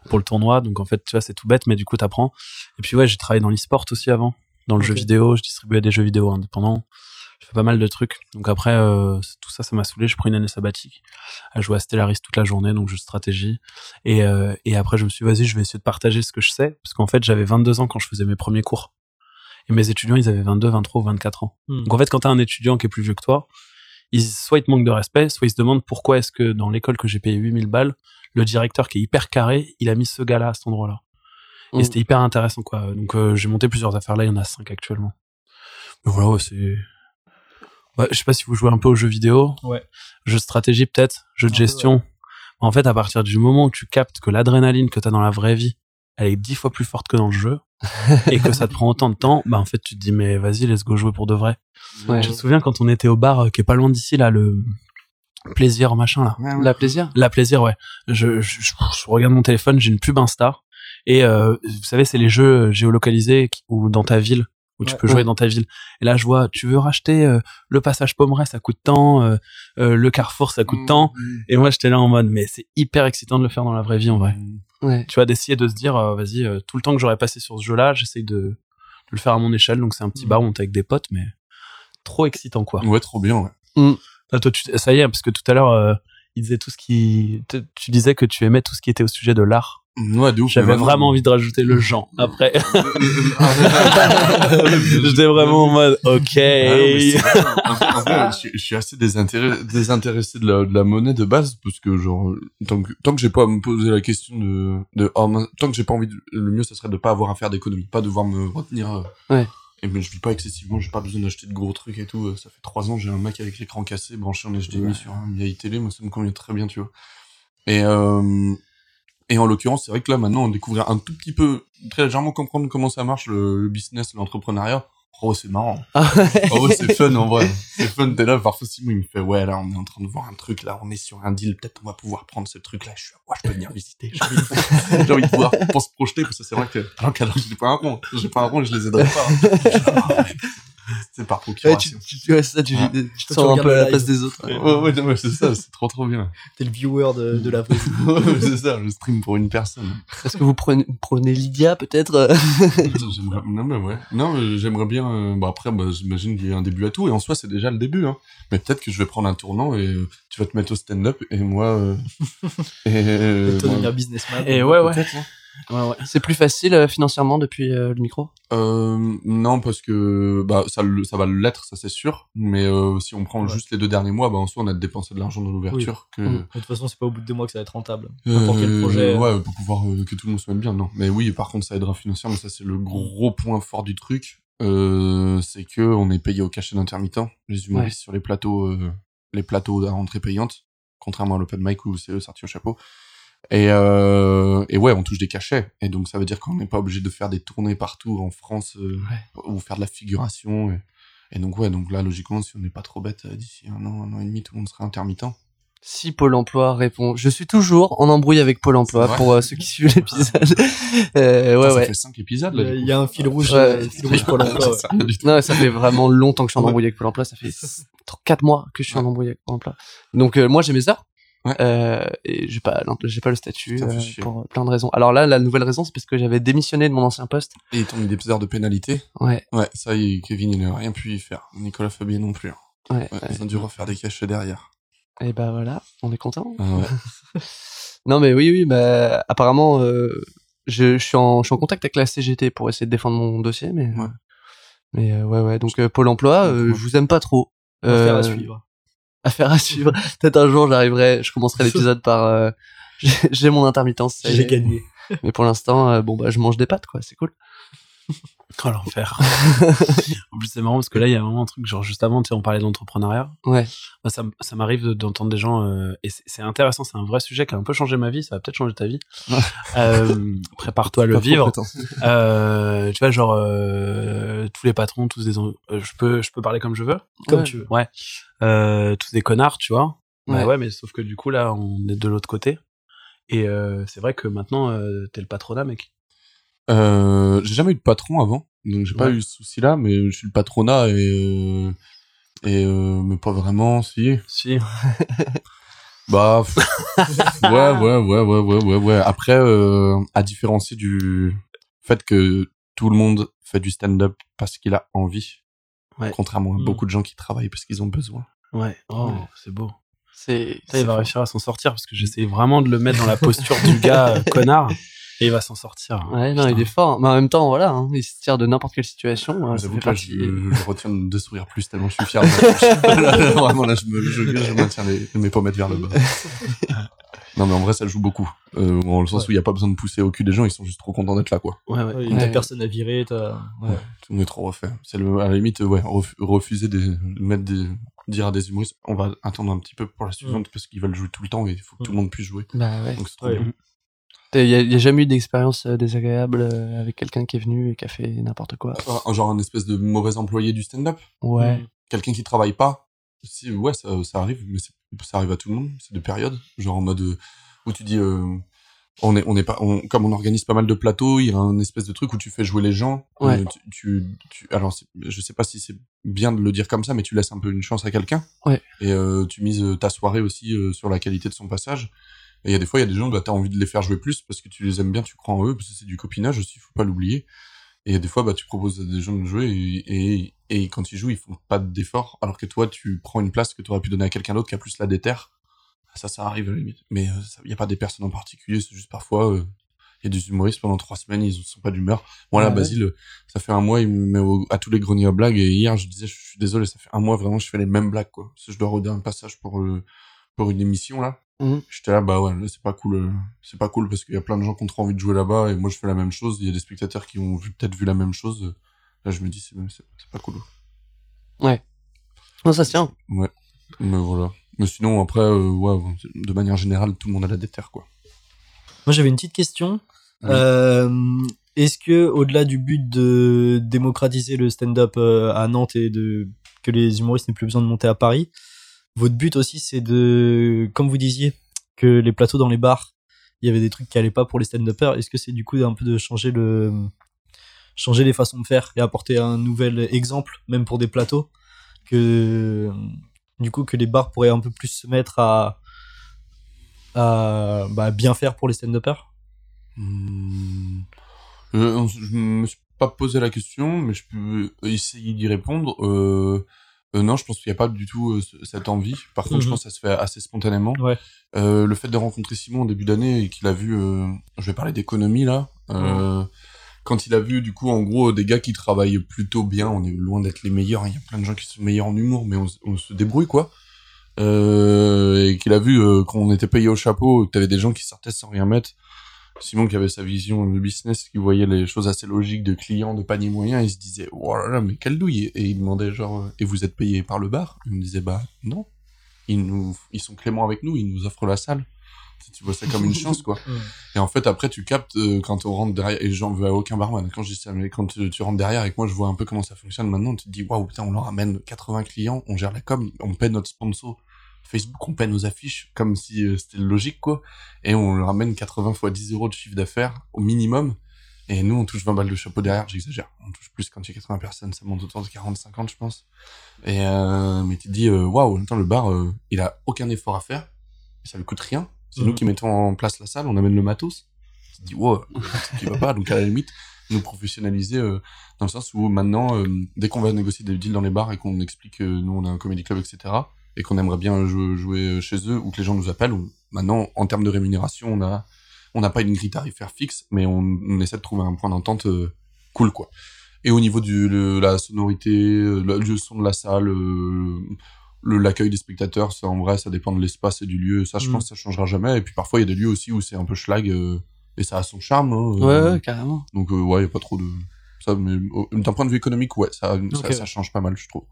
D: pour le tournoi. Donc en fait, tu vois, c'est tout bête, mais du coup, t'apprends. Et puis ouais, j'ai travaillé dans l'e-sport aussi avant, dans le jeu vidéo, je distribuais des jeux vidéo indépendants. je fais pas mal de trucs. Donc après, euh, tout ça, ça m'a saoulé. Je prends une année sabbatique à jouer à Stellaris toute la journée, donc je stratégie. Et, euh, et après, je me suis dit, vas-y, je vais essayer de partager ce que je sais. Parce qu'en fait, j'avais 22 ans quand je faisais mes premiers cours. Et mes étudiants, ils avaient 22, 23 ou 24 ans.
C: Hmm.
D: Donc en fait, quand t'as un étudiant qui est plus vieux que toi, ils, soit ils te manquent de respect, soit ils se demandent pourquoi est-ce que dans l'école que j'ai payé 8000 balles, le directeur qui est hyper carré, il a mis ce gars-là à cet endroit-là. Et c'était hyper intéressant, quoi. Donc euh, j'ai monté plusieurs affaires là, il y en a cinq actuellement. Mais voilà, ouais, c'est... Ouais, je sais pas si vous jouez un peu aux jeux vidéo.
C: Ouais.
D: Jeux de stratégie peut-être, jeux de
C: peu,
D: gestion. En fait, à partir du moment où tu captes que l'adrénaline que t'as dans la vraie vie, elle est dix fois plus forte que dans le jeu, *laughs* et que ça te prend autant de temps, bah en fait tu te dis mais vas-y, let's go jouer pour de vrai.
B: Ouais.
D: Je me souviens quand on était au bar euh, qui est pas loin d'ici là, le plaisir machin là.
E: Ouais, ouais.
B: La plaisir?
D: La plaisir, ouais. Je, je, je- je regarde mon téléphone, j'ai une pub Insta. Et euh, vous savez, c'est les jeux géolocalisés qui- ou dans ta ville, où tu peux jouer
B: Ouais.
D: dans ta ville. Et là, je vois, tu veux racheter euh, le passage Pommeret, ça coûte tant, euh, euh, le Carrefour, ça coûte tant. Et moi, j'étais là en mode, mais c'est hyper excitant de le faire dans la vraie vie, en vrai.
B: Ouais.
D: Tu vois, d'essayer de se dire, euh, vas-y, euh, tout le temps que j'aurais passé sur ce jeu-là, j'essaye de, de le faire à mon échelle. Donc, c'est un petit
C: Mm.
D: bar où on est avec des potes, mais trop excitant, quoi.
E: Ouais, trop bien, ouais.
D: Ah, toi, tu, ça y est, parce que tout à l'heure, euh, il disait tout ce qui, tu tu disais que tu aimais tout ce qui était au sujet de l'art.
E: Ouais.
D: J'avais vraiment envie de rajouter le genre *laughs* après. *laughs* J'étais vraiment en mode, ok.
E: Ah non, vrai. vrai, je, suis- je suis assez désintéressé, désintéressé de la, de la monnaie de base parce que genre tant que tant que j'ai pas à me poser la question de de oh, tant que j'ai pas envie de, le mieux ça serait de pas avoir à faire d'économie, pas devoir me retenir. euh.
B: Ouais.
E: Et mais je vis pas excessivement, j'ai pas besoin d'acheter de gros trucs et tout. euh, Ça fait trois ans, j'ai un Mac avec l'écran cassé, branché en HDMI
B: Ouais.
E: sur une vieille télé, moi ça me convient très bien, tu vois. Et euh, et en l'occurrence, c'est vrai que là maintenant on découvre un tout petit peu, très légèrement comprendre comment ça marche le, le business, l'entrepreneuriat. Oh, c'est marrant.
B: Ah ouais.
E: Oh c'est fun en vrai. C'est fun. T'es là, parfois Simon il me fait ouais là on est en train de voir un truc là, on est sur un deal, peut-être on va pouvoir prendre ce truc là. Je suis ouais je peux venir visiter. J'ai envie, de... *laughs* envie de pouvoir pour se projeter parce que c'est vrai que alors qu'alors j'ai pas un rond, j'ai pas un rond et je les aiderai pas. Mais *laughs* *laughs* c'est par
B: Ouais,
E: procuration.
B: tu, tu, ouais, c'est ça, tu,
E: Ouais.
B: tu te
C: tu
B: sens un
C: regardes
B: peu à
C: le
B: la
C: live.
B: place des autres.
E: Ouais, ouais, ouais, c'est ça, c'est trop trop bien. *laughs*
C: T'es le viewer de, de la vraie *laughs* vie.
E: Ouais, c'est ça, je stream pour une personne.
B: Est-ce que vous prenez, prenez Lydia peut-être?
E: Non mais ouais, non mais j'aimerais bien. euh, bah après, bah, j'imagine qu'il y a un début à tout et en soi c'est déjà le début. Hein. Mais peut-être que je vais prendre un tournant et euh, tu vas te mettre au stand-up et moi. Euh, et, euh,
C: Et toi
E: moi-
C: devenir businessman.
D: Et ouais, ouais.
E: hein.
D: Ouais, ouais.
B: C'est plus facile euh, financièrement depuis euh, le micro?
E: Euh, non parce que bah ça le- ça va l'être ça c'est sûr. Mais euh, si on prend
C: Ouais.
E: juste les deux derniers mois, bah en soi on a dépensé de l'argent dans l'ouverture que.
C: De toute façon, c'est pas au bout de deux mois que ça va être rentable. N'importe quel projet.
E: ouais, pour pouvoir euh, que tout le monde se mette bien, non. Mais oui, par contre, ça aidera financièrement. Ça, c'est le gros point fort du truc. Euh, c'est que on est payé au cachet d'intermittent, les humoristes sur les plateaux, euh, les plateaux à rentrée payante, contrairement à l'open mic où c'est eux sortis au chapeau. Et, euh, et ouais, on touche des cachets. Et donc, ça veut dire qu'on n'est pas obligé de faire des tournées partout en France euh, ou faire de la figuration. Et, et donc, ouais, donc là, logiquement, si on n'est pas trop bête, euh, d'ici un an, un an et demi, tout le monde sera intermittent.
B: Si Pôle Emploi répond, je suis toujours en embrouille avec Pôle Emploi pour euh, ceux qui suivent l'épisode. *laughs* euh, ouais,
E: Putain, ça
B: ouais.
E: fait cinq épisodes, là.
C: Il
E: du
C: y a un fil rouge,
B: Ouais.
C: euh, fil rouge *laughs* ouais.
E: Ça, du tout.
B: Non, ça fait vraiment longtemps que je suis en
E: Ouais.
B: embrouille avec Pôle Emploi. Ça fait 4 mois que je suis en embrouille avec Pôle Emploi. Donc euh, moi j'ai mes heures.
E: Ouais.
B: Euh, et j'ai pas j'ai pas le statut euh, pour plein de raisons. Alors là la nouvelle raison c'est parce que j'avais démissionné de mon ancien poste.
E: Et ils t'ont mis des heures de pénalité.
B: Ouais.
E: Ouais, ça, il- Kevin, il n'a rien pu y faire. Nicolas Fabien non plus. hein.
B: Ouais.
E: Ouais, Ils ont dû refaire des cachets derrière.
B: Et bah voilà, on est content.
E: Ah ouais. *laughs*
B: Non mais oui oui bah apparemment euh, je, je suis en je suis en contact avec la CGT pour essayer de défendre mon dossier mais
E: Ouais.
B: mais euh, ouais ouais donc euh, Pôle Emploi euh, je vous aime pas trop. Euh,
C: à suivre.
B: Affaire à suivre. Peut-être un jour j'arriverai, je commencerai *laughs* l'épisode par euh, j'ai mon intermittence.
C: J'ai gagné.
B: Mais pour l'instant, euh, bon bah je mange des pâtes quoi, c'est cool.
D: Oh l'enfer. *laughs* en plus c'est marrant parce que là il y a vraiment un truc genre juste avant tu sais on parlait d'entrepreneuriat.
B: Ouais.
D: Moi, ça, ça m'arrive de- d'entendre des gens euh, et c'est intéressant, c'est un vrai sujet qui a un peu changé ma vie, ça va peut-être changer ta vie. *laughs* euh, Prépare-toi à le vivre. Euh, tu vois genre euh, tous les patrons, tous des euh, je peux je peux parler comme je veux.
C: Comme
B: Ouais.
C: tu veux.
D: Ouais. Tous des connards, tu vois.
B: Ouais.
D: Ouais. ouais, mais sauf que du coup là on est de l'autre côté. Et c'est vrai que maintenant t'es le patronat mec.
E: Euh, j'ai jamais eu de patron avant, donc j'ai pas
D: Ouais.
E: eu ce souci-là, mais je suis le patronat et euh, et euh, mais pas vraiment, si.
D: Si. *laughs*
E: Bah ouais, ouais, ouais, ouais, ouais, ouais, ouais. Après, à différencier du fait que tout le monde fait du stand-up parce qu'il a envie,
B: Ouais.
E: Contrairement à
C: Mm.
E: beaucoup de gens qui travaillent parce qu'ils ont besoin.
B: Ouais.
D: Oh,
B: Ouais.
D: c'est beau.
B: C'est.
D: Il va réussir à s'en sortir parce que j'essaie vraiment de le mettre dans la posture du gars euh, *laughs* connard et il va s'en sortir.
B: Ouais, non, il est fort. Mais en même temps, voilà, hein, il se tire de n'importe quelle situation. euh,
E: J'avoue que là, je, je retiens de sourire plus tellement je suis fier. de. *laughs* Là, là, *laughs* vraiment, là, je, me, je, je maintiens les, mes pommettes vers le bas. Non, mais en vrai, ça joue beaucoup. Euh, dans le sens où il n'y a pas besoin de pousser au cul des gens, ils sont juste trop contents d'être là, quoi.
B: Ouais, ouais.
C: Ouais,
B: Ouais.
C: T'as personne à virer, t'as. Ouais.
E: Tout le monde est trop refait. C'est le, à la limite, ouais, ref- refuser de mettre des, dire à des humoristes, on va attendre un petit peu pour la suivante parce qu'ils veulent jouer tout le temps et il faut que tout le monde puisse jouer.
B: Bah ouais.
E: Donc c'est trop
C: Ouais.
E: bien.
B: Il y, a- y a jamais eu d'expérience euh, désagréable euh, avec quelqu'un qui est venu et qui a fait n'importe quoi?
E: Un- Genre un espèce de mauvais employé du stand-up?
B: Ouais.
C: Mm.
E: Quelqu'un qui travaille pas? Si, ouais, ça, ça arrive, mais c'est- ça arrive à tout le monde. C'est de périodes. Genre en mode euh, où tu dis, euh, on est, on est pas, on, comme on organise pas mal de plateaux, il y a un espèce de truc où tu fais jouer les gens.
B: Ouais.
E: Euh, tu, tu, tu- alors je sais pas si c'est bien de le dire comme ça, mais tu laisses un peu une chance à quelqu'un.
B: Ouais.
E: Et euh, tu mises ta soirée aussi sur la qualité de son passage. Et il y a des fois, il y a des gens, bah, t'as envie de les faire jouer plus parce que tu les aimes bien, tu crois en eux, parce que c'est du copinage aussi, faut pas l'oublier. Et des fois, bah, tu proposes à des gens de jouer et, et, et quand ils jouent, ils font pas d'efforts, alors que toi, tu prends une place que tu aurais pu donner à quelqu'un d'autre qui a plus la déterre. Ça, ça arrive à la limite. Mais il y a pas des personnes en particulier, c'est juste parfois, euh, il y a des humoristes pendant trois semaines, ils sont pas d'humeur. Moi, là,
B: Ouais.
E: Basile, euh, ça fait un mois, il me met au- à tous les greniers à blagues et hier, je disais, je suis désolé, ça fait un mois, vraiment, je fais les mêmes blagues, quoi. Parce que je dois roder un passage pour, euh, pour une émission, là.
B: Mhm.
E: J'étais là, bah ouais, là, c'est pas cool, euh, c'est pas cool parce qu'il y a plein de gens qui ont trop envie de jouer là-bas et moi, je fais la même chose. Il y a des spectateurs qui ont vu- peut-être vu la même chose. Là, je me dis, c'est, pas cool.
B: Non, ça se tient.
E: Mais voilà. Mais sinon, après, euh, ouais, de manière générale, tout le monde a la déterre, quoi.
C: Moi, j'avais une petite question.
E: Oui.
C: Euh, Est-ce que, au-delà du but de démocratiser le stand-up à Nantes et de que les humoristes n'aient plus besoin de monter à Paris, votre but aussi, c'est de, comme vous disiez, que les plateaux dans les bars, il y avait des trucs qui allaient pas pour les stand-uppers. Est-ce que c'est du coup un peu de changer le, changer les façons de faire et apporter un nouvel exemple, même pour des plateaux, que du coup que les bars pourraient un peu plus se mettre à à bah, bien faire pour les stand-uppers?
E: Hmm. Euh, je me suis pas posé la question, mais je peux essayer d'y répondre. Euh, euh, non, je pense qu'il n'y a pas du tout euh, ce- cette envie. Par contre, je
C: Mhm.
E: pense que ça se fait assez spontanément.
C: Ouais.
E: Euh, le fait de rencontrer Simon en début d'année et qu'il a vu, euh, je vais parler d'économie là, euh, quand il a vu du coup en gros des gars qui travaillent plutôt bien, on est loin d'être les meilleurs, hein, il y a plein de gens qui sont meilleurs en humour, mais on, on se débrouille quoi. Euh, et qu'il a vu euh, qu'on était payé au chapeau, que t'avais des gens qui sortaient sans rien mettre. Simon qui avait sa vision de business, qui voyait les choses assez logiques de clients, de panier moyen, il se disait oh là là mais quelle douille et il demandait genre euh, et vous êtes payé par le bar? Il me disait bah non, ils nous ils sont cléments avec nous, ils nous offrent la salle. Tu- Tu vois ça comme une chance quoi. *laughs* Et en fait après tu captes euh, quand on rentre derrière et j'en veux à aucun barman quand je dis ça mais quand tu, tu rentres derrière et que moi je vois un peu comment ça fonctionne maintenant, tu te dis waouh putain on leur amène 80 clients, on gère la com, on paie notre sponsor. Facebook, on paie nos affiches comme si euh, c'était logique, quoi. Et on leur ramène 80 fois 10 euros de chiffre d'affaires au minimum. Et nous, on touche 20 balles de chapeau derrière, j'exagère. On touche plus quand il y a 80 personnes, ça monte autour de 40, 50, je pense. Et euh, mais tu te dis, euh, waouh, attends, le bar, euh, il a aucun effort à faire. Ça lui coûte rien. C'est
C: Mhm.
E: nous qui mettons en place la salle, on amène le matos. Tu te dis, wow, qui *laughs* va pas. Donc à la limite, nous professionnaliser euh, dans le sens où maintenant, dès qu'on va négocier des deals dans les bars et qu'on explique que nous, on a un comedy club, etc., et qu'on aimerait bien jou- jouer chez eux ou que les gens nous appellent, maintenant, en termes de rémunération, on a on n'a pas une grille tarifaire fixe, mais on, on essaie de trouver un point d'entente euh, cool, quoi. Et au niveau de la sonorité, euh, le, le son de la salle, euh, le l'accueil des spectateurs, ça en vrai, ça dépend de l'espace et du lieu. Ça, je
C: Mm.
E: pense, que ça changera jamais. Et puis parfois, il y a des lieux aussi où c'est un peu schlag euh, et ça a son charme. hein,
B: Ouais,
E: euh,
B: ouais, carrément.
E: Donc euh, ouais, y a pas trop de ça, mais euh, d'un point de vue économique, ouais, ça, ça,
C: Ok.
E: ça change pas mal, je trouve.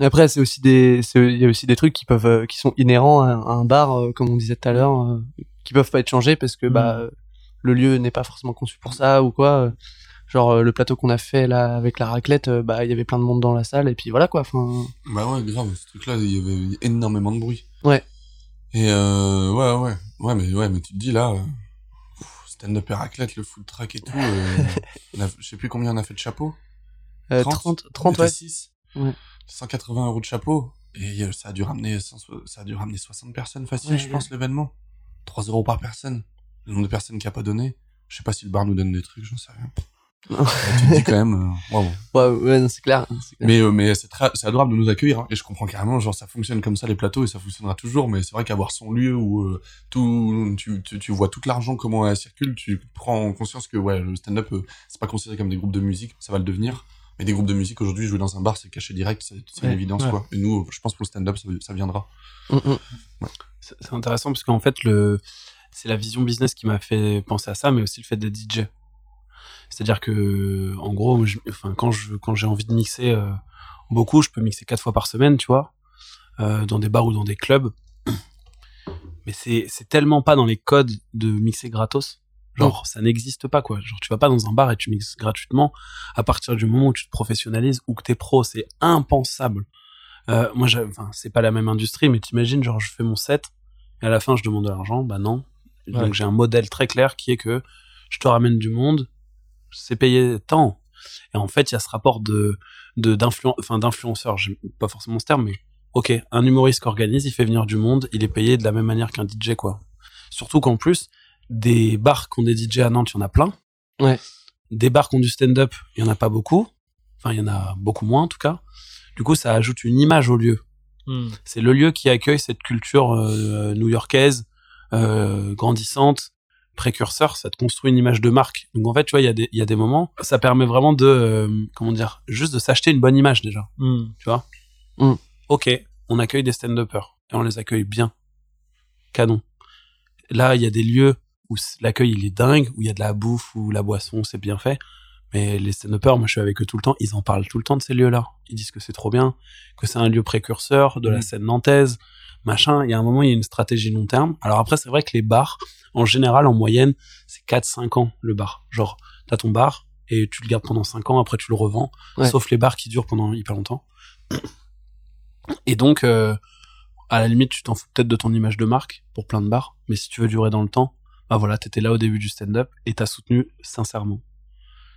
B: Après, c'est aussi des, il y a aussi des trucs qui peuvent, euh, qui sont inhérents à, à un bar, euh, comme on disait tout à l'heure, euh, qui peuvent pas être changés parce que, bah,
C: Mm.
B: le lieu n'est pas forcément conçu pour ça ou quoi. Genre, euh, le plateau qu'on a fait là avec la raclette, bah, il y avait plein de monde dans la salle et puis voilà quoi.
E: Bah ouais, grave, ce truc-là, il y avait énormément de bruit.
B: Ouais.
E: Et euh, ouais, ouais, ouais, mais ouais, mais tu te dis là, stand-up et raclette, le food truck et tout, *laughs* je sais plus combien on a fait de chapeaux.
B: euh,
E: 30,
B: 30, 30, ouais.
E: 6.
B: Ouais.
E: 180 euros de chapeau. Et euh, ça a dû ramener, 100 ça a dû ramener 60 personnes facile,
B: Ouais,
E: je pense, l'événement. 3 euros par personne. Le nombre de personnes qui a pas donné. Je sais pas si le bar nous donne des trucs, j'en sais rien. tu te dis quand même, euh, waouh. *laughs*
B: Ouais, ouais, c'est clair. clair.
E: Mais, euh, mais c'est adorable de nous accueillir, hein. et je comprends carrément, genre, ça fonctionne comme ça, les plateaux, et ça fonctionnera toujours, mais c'est vrai qu'avoir son lieu où euh, tout, tu, tu, tu vois tout l'argent, comment elle circule, tu prends conscience que, ouais, le stand-up, euh, c'est pas considéré comme des groupes de musique, ça va le devenir. Mais des groupes de musique, aujourd'hui, jouer dans un bar, c'est caché direct, c'est c'est une
B: Ouais,
E: évidence,
C: ouais.
E: quoi. Et nous, je pense pour le stand-up, ça, ça viendra.
B: Mm, mm.
D: C'est c'est intéressant parce qu'en fait, le, c'est la vision business qui m'a fait penser à ça, mais aussi le fait d'être DJ. C'est-à-dire que, en gros, je- enfin, quand je, quand j'ai envie de mixer euh, beaucoup, je peux mixer quatre fois par semaine, tu vois, euh, dans des bars ou dans des clubs. Mais c'est, c'est tellement pas dans les codes de mixer gratos. Genre, ça n'existe pas, quoi. Genre, tu vas pas dans un bar et tu mixes gratuitement à partir du moment où tu te professionnalises ou que t'es pro. C'est impensable. Euh, moi, j'ai- enfin, c'est pas la même industrie, mais t'imagines, genre, je fais mon set et à la fin, je demande de l'argent. Bah non.
C: Ouais.
D: Donc, j'ai un modèle très clair qui est que je te ramène du monde, c'est payé tant. Et en fait, il y a ce rapport de, de, d'influen, enfin, d'influenceur. Pas forcément ce terme, mais ok, un humoriste qui organise, il fait venir du monde, il est payé de la même manière qu'un DJ, quoi. Surtout qu'en plus, des bars qui ont des DJ à Nantes, il y en a plein.
B: Ouais.
D: Des bars qui ont du stand-up, il y en a pas beaucoup. Enfin, il y en a beaucoup moins, en tout cas. Du coup, ça ajoute une image au lieu.
C: Hmm.
D: C'est le lieu qui accueille cette culture euh, new-yorkaise, euh, grandissante, précurseur. Ça te construit une image de marque. Donc en fait, tu vois, il y, a des- il y a des moments, ça permet vraiment de, euh, comment dire, juste de s'acheter une bonne image déjà.
C: Hmm.
D: Tu vois?
B: Mm.
D: Ok, on accueille des stand-uppers et on les accueille bien. Canon. Là, il y a des lieux où l'accueil il est dingue, où il y a de la bouffe, où la boisson c'est bien fait. Mais les stand-uppers, moi je suis avec eux tout le temps, ils en parlent tout le temps de ces lieux-là. Ils disent que c'est trop bien, que c'est un lieu précurseur de la
C: Mm.
D: scène nantaise, machin. Il y a un moment, il y a une stratégie long terme. Alors après, c'est vrai que les bars, en général, en moyenne, c'est 4-5 ans le bar. Genre, t'as ton bar et tu le gardes pendant 5 ans, après tu le revends.
B: Ouais.
D: Sauf les bars qui durent pendant hyper longtemps. Et donc, euh, à la limite, tu t'en fous peut-être de ton image de marque pour plein de bars, mais si tu veux durer dans le temps, bah voilà, t'étais là au début du stand-up et t'as soutenu sincèrement.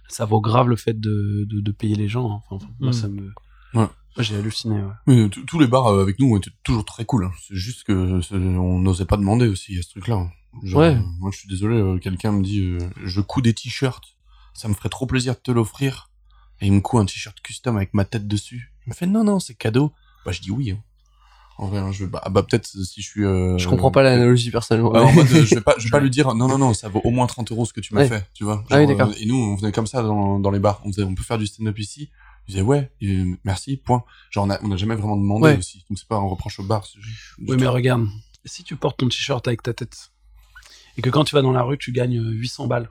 D: Ça vaut grave le fait de, de, de payer les gens. hein. Enfin, enfin, moi,
C: Mm.
D: ça me.
E: Ouais.
D: J'ai halluciné. Ouais.
E: Mais t- tous les bars euh, avec nous étaient toujours très cool. hein. C'est juste que on n'osait pas demander aussi à ce truc-là. hein.
B: Ouais.
E: euh, moi, je suis désolé. euh, Quelqu'un me dit, euh, je couds des t-shirts. Ça me ferait trop plaisir de te l'offrir. Et il me coud un t-shirt custom avec ma tête dessus. Il me fait, non, non, c'est cadeau. Bah, je dis oui. hein. En vrai, hein, je vais, bah, bah, peut-être si je suis. euh,
B: Je comprends pas l'analogie personnellement.
E: Ouais, en mode, euh, je vais pas, je vais pas *laughs* lui dire, non, non, non, ça vaut au moins 30 euros ce que tu m'as
B: Ouais.
E: fait, tu vois.
B: Ah oui, d'accord.
E: euh, et nous, on venait comme ça dans, dans les bars. On, faisait, on peut faire du stand-up ici. Je disais, ouais, euh, merci, point. Genre, on a, on a jamais vraiment demandé
B: Ouais.
E: aussi. Donc, c'est pas un reproche au bar.
D: Oui, mais regarde, si tu portes ton t-shirt avec ta tête et que quand tu vas dans la rue, tu gagnes euh, 800 balles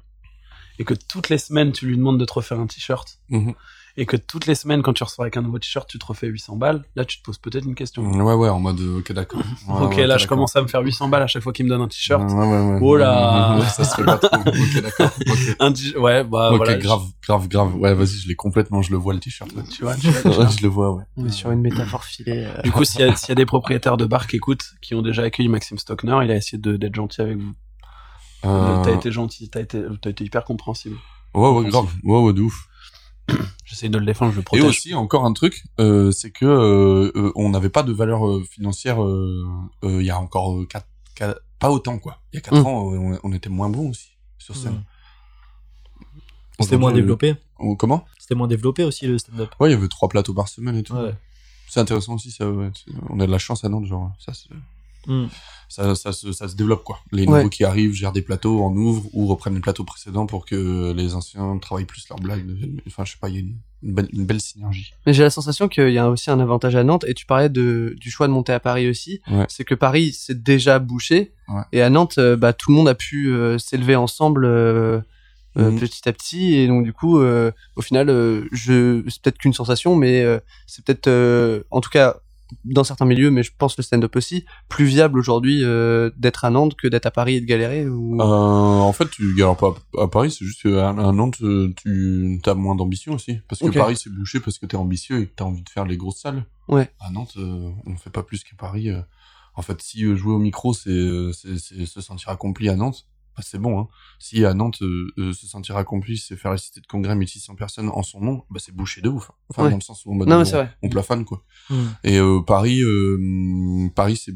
D: et que toutes les semaines, tu lui demandes de te refaire un t-shirt
E: Mhm.
D: Et que toutes les semaines, quand tu reçois avec un nouveau t-shirt, tu te refais 800 balles, là, tu te poses peut-être une question.
E: Ouais, ouais, en mode, euh, ok, d'accord. *laughs* Ouais,
D: ok,
E: ouais,
D: là, je commence à me faire 800 balles à chaque fois qu'il me donne un t-shirt.
E: Ouais, ouais, ouais.
D: Oh là. *laughs*
E: Ça se fait pas trop. Ok, d'accord. *laughs*
D: Un ouais, bah
E: Ok,
D: voilà.
E: grave, grave, grave. Ouais, vas-y, je l'ai complètement, je le vois le t-shirt.
D: Tu vois, tu
E: je le vois, ouais.
B: On est sur une métaphore filée. euh.
D: Du coup, s'il y, a- s'il y a des propriétaires de bars qui écoutent, qui ont déjà accueilli Maxime Stockner, il a essayé de- d'être gentil avec vous.
E: Euh,
D: T'as été gentil, t'as été, t'as été hyper compréhensible.
E: Ouais, ouais, grave. Ouais, ouais, de ouf. *clears throat*
D: J'essaye de le défendre, je le
E: Et
D: protège.
E: aussi, encore un truc, euh, c'est que euh, euh, on n'avait pas de valeur financière il y a encore euh, quatre, quatre- pas autant quoi. Il y a quatre
B: Mm.
E: ans, on, on était moins bon aussi sur scène.
C: Hmm. C'était moins développé.
E: euh, comment?
C: C'était moins développé aussi le stand-up.
E: Ouais, il y avait trois plateaux par semaine et tout.
C: Ouais.
E: C'est intéressant aussi, ça. ouais. C'est- On a de la chance à Nantes, genre ça,
C: Hmm.
E: ça, ça, se, ça se développe quoi. Les
B: Ouais.
E: nouveaux qui arrivent gèrent des plateaux, en ouvrent ou reprennent les plateaux précédents pour que les anciens travaillent plus leurs blagues. Enfin, je sais pas, il y a une, une belle, une belle synergie.
B: Mais j'ai la sensation qu'il y a aussi un avantage à Nantes, et tu parlais de, du choix de monter à Paris aussi,
E: Ouais.
B: c'est que Paris c'est déjà bouché,
E: Ouais.
B: et à Nantes, euh, bah, tout le monde a pu euh, s'élever ensemble euh, euh,
E: Mhm.
B: petit à petit, et donc du coup, euh, au final, euh, je, c'est peut-être qu'une sensation, mais euh, c'est peut-être, euh, en tout cas, dans certains milieux, mais je pense le stand-up aussi, plus viable aujourd'hui euh, d'être à Nantes que d'être à Paris et de galérer. Ou...
E: Euh, en fait, tu galères pas à, Paris, c'est juste qu'à à Nantes, tu as moins d'ambition aussi. Parce que. Paris, c'est bouché parce que t'es ambitieux et que t'as envie de faire les grosses salles.
B: Ouais.
E: À Nantes, euh, on fait pas plus qu'à Paris. euh. En fait, si jouer au micro, c'est se sentir accompli à Nantes, bah, c'est bon. Hein. Si à Nantes, euh, euh, se sentir accompli, c'est faire la cité de congrès 1600 personnes en son nom, bah, c'est bouché de ouf. Enfin,
B: Ouais.
E: dans le sens où on,
B: Non,
E: on- on plafonne, quoi.
C: Hmm.
E: Et euh, Paris, Paris, c'est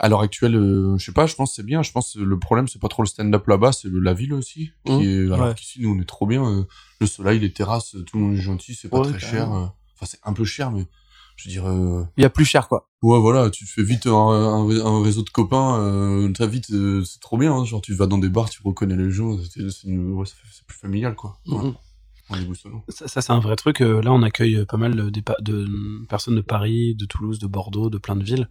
E: À l'heure actuelle, euh, je sais pas, je pense que c'est bien. Je pense que le problème, c'est pas trop le stand-up là-bas, c'est la ville aussi. Qui
B: Mhm.
E: est, alors
C: Ouais.
E: qu'ici, nous, on est trop bien. euh, le soleil, les terrasses, tout le monde est gentil, c'est pas
B: Ouais,
E: très cher. euh, Enfin, c'est un peu cher, mais je veux dire, euh,
B: Il y a plus cher, quoi.
E: ouais, voilà, tu te fais vite un, un, un réseau de copains, euh, très vite, euh, c'est trop bien. hein, genre, tu vas dans des bars, tu reconnais les gens, c'est c'est une- ouais, ça fait- c'est plus familial, quoi. Ouais.
B: Mhm.
E: On est boostonnant.
D: Ça, ça, c'est un vrai truc. Euh, Là, on accueille pas mal de personnes de Paris, de Toulouse, de Bordeaux, de plein de villes.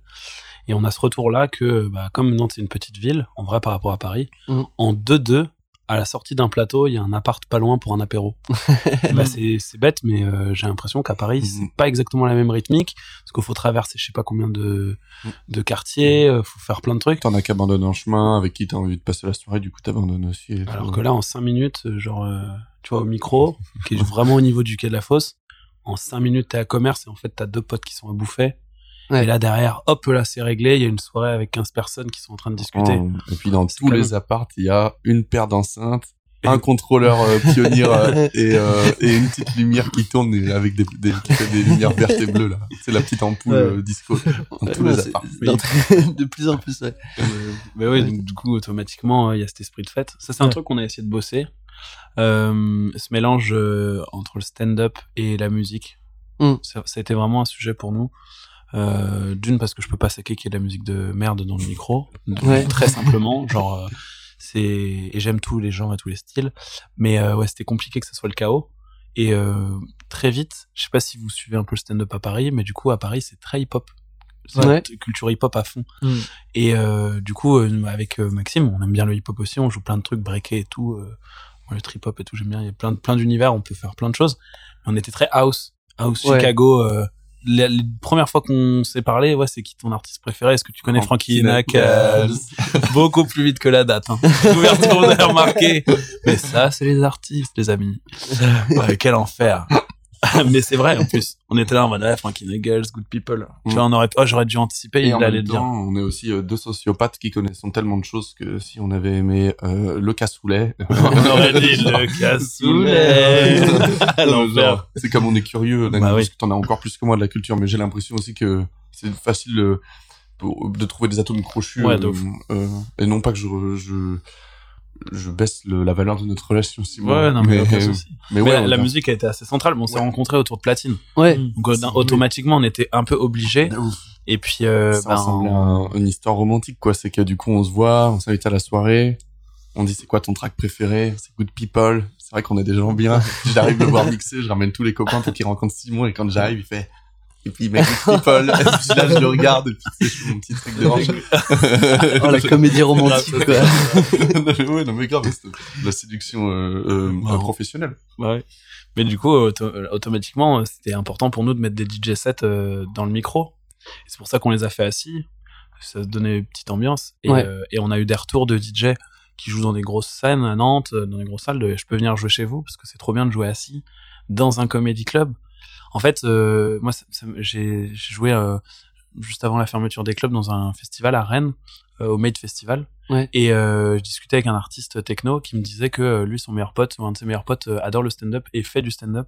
D: Et on a ce retour-là que, bah, comme Nantes, c'est une petite ville, en vrai, par rapport à Paris,
B: Mhm.
D: en 2-2, à la sortie d'un plateau, il y a un appart pas loin pour un apéro. *laughs* bah, c'est bête, mais euh, j'ai l'impression qu'à Paris,
E: Mhm.
D: c'est pas exactement la même rythmique, parce qu'il faut traverser je sais pas combien de, de quartiers, euh, faut faire plein de trucs.
E: T'en as qu'abandonne un chemin, avec qui t'as envie de passer la soirée, du coup t'abandonnes aussi.
D: Alors que là, en 5 minutes, euh, genre, euh, tu vois, au micro, qui est vraiment au niveau du quai de la fosse, en 5 minutes, t'es à commerce et en fait, t'as deux potes qui sont à bouffer.
B: Ouais.
D: Et là, derrière, hop, là, c'est réglé. Il y a une soirée avec 15 personnes qui sont en train de discuter.
E: Oh, Et puis dans tous les apparts, il y a une paire d'enceintes, un contrôleur euh, pionnier euh, *laughs* et, euh, et une petite lumière qui tourne avec des, des, qui fait des lumières vertes et bleues là. C'est la petite ampoule
C: Ouais.
E: euh, disco dans tous
B: Ouais,
E: les apparts. *laughs*
B: de plus en plus, ouais.
D: Euh, bah oui, donc du coup, automatiquement, euh, il y a cet esprit de fête. Ça, c'est un truc qu'on a essayé de bosser. Euh, ce mélange euh, entre le stand-up et la musique.
B: Mm.
D: Ça, ça a été vraiment un sujet pour nous. Euh, D'une, parce que je peux pas saquer qu'il y ait de la musique de merde dans le micro.
B: Ouais. *laughs*
D: Très simplement. genre, euh, c'est, et j'aime tous les genres et tous les styles. Mais euh, ouais, c'était compliqué que ce soit le chaos. Et euh, très vite, je sais pas si vous suivez un peu le stand-up à Paris, mais du coup, à Paris, c'est très hip-hop. C'est
B: Ouais.
D: une culture hip-hop à fond.
C: Mm.
D: Et euh, du coup, euh, avec euh, Maxime, on aime bien le hip-hop aussi, on joue plein de trucs breakés et tout. Le trip-hop et tout, j'aime bien. Il y a plein, plein d'univers, on peut faire plein de choses. Mais on était très house. House
B: Ouais.
D: Chicago. Les, les premières fois qu'on s'est parlé, ouais, c'est qui ton artiste préféré? Est-ce que tu connais Frankie Hinak euh, *laughs* Beaucoup plus vite que la date. Hein. Couverture, on a remarqué. Mais ça, c'est les artistes, les amis. Ouais, quel enfer. *laughs* Mais c'est vrai, en plus. On était là en mode, ouais, Frankie Good People. Tu vois, on aurait, oh, j'aurais dû anticiper,
E: Et
D: il
E: en
D: allait
E: même temps, on est aussi euh, deux sociopathes qui connaissent tellement de choses que si on avait aimé euh, le cassoulet, *laughs*
D: On aurait dit le cassoulet.
E: C'est comme on est curieux,
D: Bah
E: parce
D: oui.
E: que t'en as encore plus que moi de la culture, mais j'ai l'impression aussi que c'est facile euh, de trouver des atomes crochus.
D: Ouais,
E: euh, euh, et non pas que je, je, je baisse le- la valeur de notre relation, si
D: Ouais, non, mais, aucun
E: mais,
D: souci.
E: mais
D: la, musique a été assez centrale. Bon, on s'est
E: Ouais.
D: rencontrés autour de Platine.
B: Ouais.
D: Donc, euh, automatiquement, on était un peu obligés. Et puis, euh,
E: ça ressemble à un- une histoire romantique, quoi. C'est que du coup, on se voit, on s'invite à la soirée, on dit c'est quoi ton track préféré, c'est Good People. C'est vrai qu'on est des gens bien. *laughs* J'arrive le voir mixer, je ramène tous les copains pour qu'ils rencontrent Simon et quand j'arrive, il fait, et puis il Good People. et puis *laughs* *laughs* là, je le regarde et puis fais mon petit truc de hanche.
B: Oh, la *laughs* comédie romantique, quoi.
E: non, mais ouais, non, mais grave, c'est la séduction, euh, euh, professionnelle.
D: ouais. Mais du coup, auto- euh, automatiquement, c'était important pour nous de mettre des DJ sets euh, dans le micro. C'est pour ça qu'on les a fait assis. Ça donnait une petite ambiance. Et,
B: Ouais.
D: euh, et on a eu des retours de DJ qui jouent dans des grosses scènes à Nantes, dans des grosses salles. De, je peux venir jouer chez vous parce que c'est trop bien de jouer assis dans un comédie club. En fait, euh, moi, j'ai joué euh, juste avant la fermeture des clubs dans un festival à Rennes, euh, au Made Festival.
B: Ouais.
D: Et euh, je discutais avec un artiste techno qui me disait que lui, son meilleur pote, ou un de ses meilleurs potes, adore le stand-up et fait du stand-up.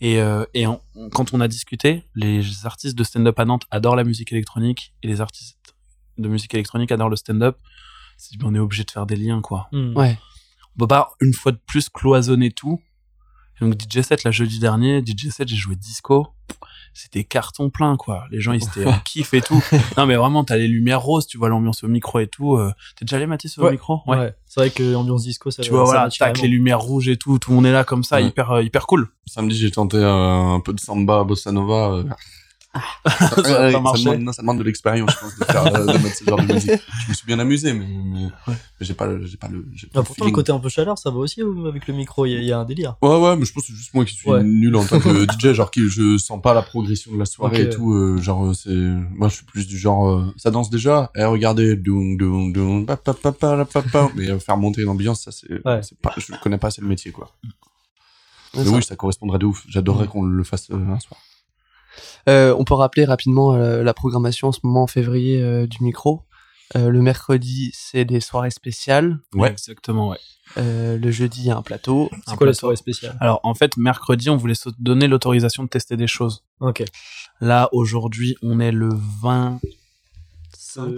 D: Et, euh, et en- quand on a discuté, les artistes de stand-up à Nantes adorent la musique électronique et les artistes de musique électronique adorent le stand-up. C'est- On est obligé de faire des liens, quoi.
C: Mm.
B: Ouais.
D: On peut pas, une fois de plus, cloisonner tout. Et donc DJ 7, la jeudi dernier, DJ 7, j'ai joué disco. C'était carton plein, quoi. Les gens, ils étaient en kiff et tout. *laughs* Non, mais vraiment, t'as les lumières roses, tu vois l'ambiance au micro et tout. euh. T'es déjà allé, Mathis, au
C: Ouais.
D: micro?
C: Ouais. C'est vrai que ambiance disco, ça
D: Tu vois, voilà, tac, les lumières rouges et tout. Tout le monde est là comme ça,
E: Ouais.
D: hyper, euh, hyper cool.
E: Samedi, j'ai tenté euh, un peu de samba, bossa nova. euh.
D: Ça
E: Ouais, demande, non, ça demande de l'expérience, je pense, de, faire, euh, de mettre ce genre de *laughs* musique. Je me suis bien amusé, mais, mais, mais j'ai pas le, j'ai pas le, j'ai pas
C: Ah,
E: le
C: pourtant, le
E: feeling.
C: côté un peu chaleur, ça va aussi ou avec le micro, il y, a- il y a un délire.
E: Ouais, ouais, mais je pense que c'est juste moi qui suis
C: Ouais.
E: nul en tant que *laughs* DJ, genre qui je sens pas la progression de la soirée et tout. euh, genre, euh, c'est, moi, je suis plus du genre, euh, ça danse déjà. Eh, regardez, doum, doum, doum, pa, pa, pa, pa, la, pa, pa. *laughs* mais euh, faire monter l'ambiance, ça c'est,
C: Ouais.
E: c'est pas, je connais pas assez le métier, quoi.
B: Ouais,
E: mais
B: ça-
E: oui, ça correspondrait de ouf. J'adorerais qu'on le fasse euh, un soir.
B: Euh, on peut rappeler rapidement euh, la programmation en ce moment en février euh, du micro. Euh, le mercredi, c'est des soirées spéciales.
E: Ouais.
D: Exactement, ouais.
B: Euh, le jeudi, il y a un plateau.
C: C'est quoi la soirée spéciale
D: Alors, en fait, mercredi, on voulait se donner l'autorisation de tester des choses.
C: Ok.
D: Là, aujourd'hui, on est le
C: 5,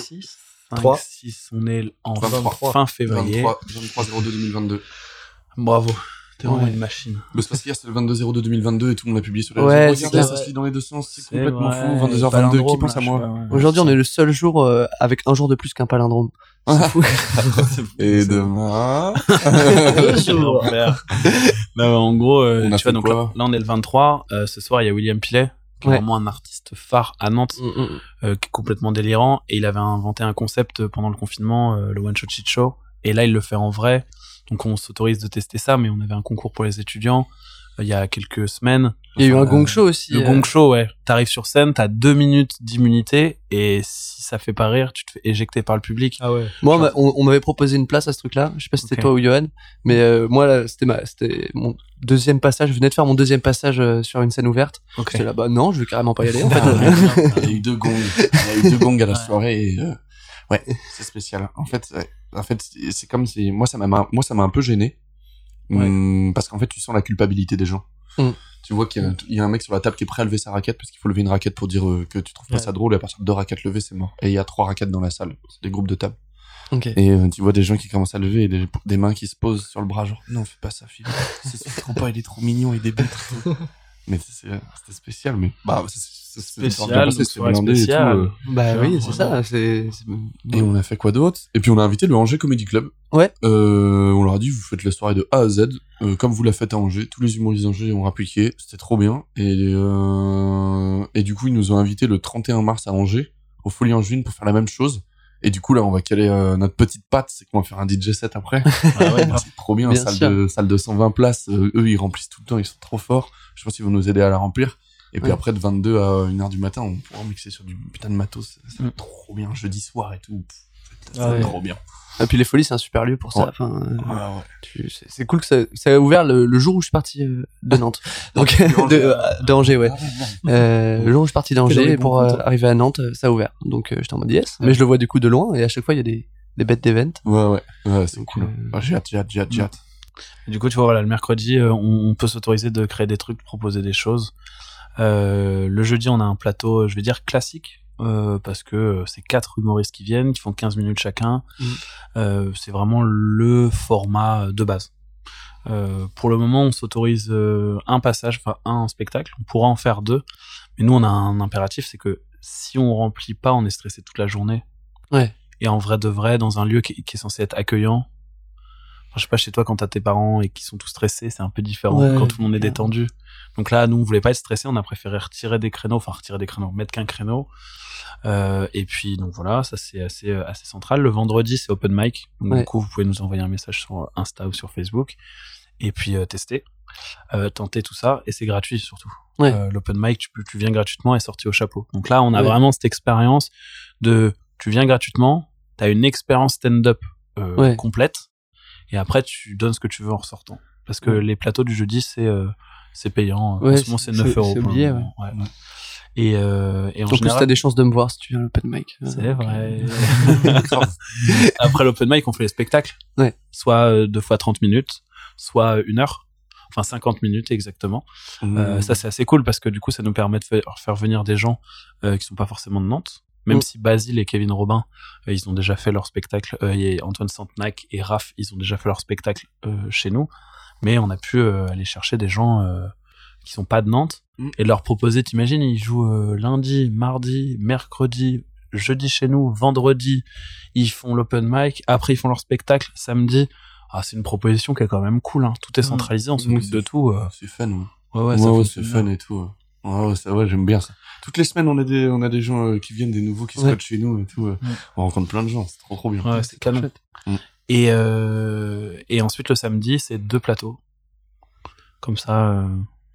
C: 6
D: 5,
C: 3.
D: 6, on est en
E: 23.
D: fin février.
E: 23, 23 02 2022.
D: Bravo. T'es vraiment
B: Ouais.
D: une machine.
E: Mais c'est parce qu'hier c'était le 22 02 2022 et tout le monde l'a publié sur les
B: Ouais,
E: réseaux.
B: c'est
E: Regardez, ça se lit dans les deux sens, c'est
D: C'est
E: complètement
D: vrai,
E: fou. 22h22, qui
D: palindrome,
E: pense à moi.
B: Aujourd'hui, on est le seul jour euh, avec un jour de plus qu'un palindrome. *laughs* C'est fou. *laughs*
E: Et demain. *laughs*
D: L'enfer. Non, mais en gros, euh,
E: a
D: tu vois, donc là, là, on est le 23. euh, ce soir, il y a William Pillet, qui est
B: Ouais.
D: vraiment un artiste phare à Nantes,
B: Mm, mm.
D: euh, qui est complètement délirant. Et il avait inventé un concept pendant le confinement, euh, le One Shot Cheat Show. Et là, il le fait en vrai. Donc, on s'autorise de tester ça, mais on avait un concours pour les étudiants euh, il y a quelques semaines.
B: Il y a eu un gong show aussi.
D: Le
B: euh,
D: gong show, ouais. T'arrives sur scène, t'as deux minutes d'immunité, et si ça fait pas rire, tu te fais éjecter par le public.
C: Ah ouais.
B: Moi, on m'a- on, on m'avait proposé une place à ce truc-là. Je sais pas si c'était toi ou Johan, mais euh, moi, c'était ma, c'était mon deuxième passage. Je venais de faire mon deuxième passage euh, sur une scène ouverte.
D: Ok.
B: J'étais là, bah non, je vais carrément pas y aller. En *laughs* fait,
E: Il y a eu deux gongs. Il y a eu deux gongs à la
D: Ouais.
E: soirée et euh, ouais, *laughs* c'est spécial. En fait, en fait, c'est comme si moi ça m'a moi ça m'a un peu gêné
D: Ouais.
E: Hum, parce qu'en fait tu sens la culpabilité des gens.
B: Mm.
E: Tu vois qu'il y, a un- il y a un mec sur la table qui est prêt à lever sa raquette parce qu'il faut lever une raquette pour dire euh, que tu trouves pas
C: Ouais.
E: ça drôle et à partir de deux raquettes levées c'est mort. Et il y a trois raquettes dans la salle, c'est des groupes de table. Et euh, tu vois des gens qui commencent à lever et des, des mains qui se posent sur le bras genre non fais pas ça Philippe, *laughs* c'est trop pas il est trop mignon il débute. *laughs* mais c'est- c'était spécial mais bah c'est-
D: Spécial,
E: c'était et tout,
D: spéciale.
E: euh.
B: Bah oui, c'est ça. C'est. c'est-
E: Et on a fait quoi d'autre? Et puis on a invité le Angers Comedy Club.
B: Ouais.
E: Euh, on leur a dit vous faites la soirée de A à Z, euh, comme vous la faites à Angers. Tous les humoristes d'Angers ont appliqué, c'était trop bien. Et euh, et du coup ils nous ont invités le 31 mars à Angers, au Folie Angevine pour faire la même chose. Et du coup là on va caler euh, notre petite patte, c'est qu'on va faire un DJ set après. *laughs*
D: Ah ouais,
E: c'est trop bien,
B: Bien
E: salle
B: sûr.
E: de salle de 120 places. euh, eux ils remplissent tout le temps, ils sont trop forts. Je pense qu'ils vont nous aider à la remplir. Et puis
B: Ouais.
E: après de 22 à 1h du matin, on pourra mixer sur du putain de matos. C'est
D: Mm.
E: trop bien, jeudi soir et tout. Pff,
C: Ah ouais.
E: trop bien.
B: Et puis les folies, c'est un super lieu pour ça.
E: Ouais.
B: Enfin, euh,
E: Ah ouais.
B: tu- c'est c'est cool que ça, ça a ouvert le, le jour où je suis parti euh, de Nantes. *laughs* Donc *laughs* de, euh, de Angers, ouais. Euh, le jour où je suis parti d'Angers
C: bon
B: pour euh, arriver à Nantes, ça a ouvert. Donc euh, j'étais en mode yes. Mais je le vois du coup de loin et à chaque fois il y a des, des bêtes d'event.
E: Ouais, ouais. Ouais, c'est
B: Donc,
E: cool.
B: euh,
E: Ah, j'ai hâte, j'ai hâte, j'ai hâte, j'ai hâte.
D: Et Du coup, tu vois, voilà, le mercredi, on, on peut s'autoriser de créer des trucs, de proposer des choses. Euh, le jeudi, on a un plateau, je vais dire classique, euh, parce que euh, c'est quatre humoristes qui viennent, qui font 15 minutes chacun.
B: Mhm.
D: Euh, c'est vraiment le format de base. Euh, pour le moment, on s'autorise euh, un passage, enfin un spectacle. On pourra en faire deux, mais nous, on a un impératif, c'est que si on remplit pas, on est stressé toute la journée.
B: Ouais.
D: Et en vrai de vrai, dans un lieu qui, qui est censé être accueillant, Enfin, je sais pas, chez toi, quand t'as tes parents et qui sont tous stressés, c'est un peu différent
B: Ouais,
D: quand tout le monde est détendu. Donc là, nous, on voulait pas être stressés, on a préféré retirer des créneaux, enfin retirer des créneaux, mettre qu'un créneau. Euh, et puis, donc voilà, ça c'est assez, euh, assez central. Le vendredi, c'est open mic. Donc
B: Ouais.
D: du coup, vous pouvez nous envoyer un message sur Insta ou sur Facebook. Et puis, euh, tester, euh, tenter tout ça. Et c'est gratuit surtout.
B: Ouais.
D: L'open mic, tu, tu viens gratuitement et sorti au chapeau. Donc là, on a
B: Ouais.
D: vraiment cette expérience de, tu viens gratuitement, t'as une expérience stand-up complète. Et après, tu donnes ce que tu veux en ressortant. Parce que les plateaux du jeudi, c'est c'est payant.
B: Ouais,
D: en ce moment, c'est
B: c'est-
D: 9 euros.
B: c'est obligé,
D: moment. Ouais. Et, euh, et en
B: En plus,
D: général,
B: t'as des chances de me voir si tu viens à l'open mic.
D: c'est
B: Euh,
D: vrai. *laughs* *laughs* Après l'open mic, on fait les spectacles.
B: Ouais.
D: Soit euh, deux fois 30 minutes, soit une heure. Enfin, 50 minutes exactement.
E: Mmh.
D: Euh, ça, c'est assez cool parce que du coup, ça nous permet de faire, faire venir des gens euh, qui sont pas forcément de Nantes. Même
B: Mm.
D: si Basile et Kevin Robin, euh, ils ont déjà fait leur spectacle, euh, et Antoine Santenac et Raph, ils ont déjà fait leur spectacle euh, chez nous. Mais on a pu euh, aller chercher des gens euh, qui sont pas de Nantes
E: Mm.
D: et leur proposer, t'imagines, ils jouent euh, lundi, mardi, mercredi, jeudi chez nous, vendredi, ils font l'open mic, après ils font leur spectacle samedi. Ah, c'est une proposition qui est quand même cool, hein. Tout est
C: Mm.
D: centralisé, on
E: Oui,
D: s'occupe
E: c'est
D: de tout. euh.
E: C'est fun, ouais.
D: Ouais, ouais,
E: Ouais, ouais, c'est fun et tout. ouais. Ouais, ouais, ça, ouais, j'aime bien ça. Toutes les semaines, on a des, on a des gens euh, qui viennent, des nouveaux qui se
B: Ouais.
E: chez nous et tout. euh. On rencontre plein de gens, c'est trop trop bien.
D: Ouais, c'est canon. Et, euh, et ensuite, le samedi, c'est deux plateaux. Comme ça, euh,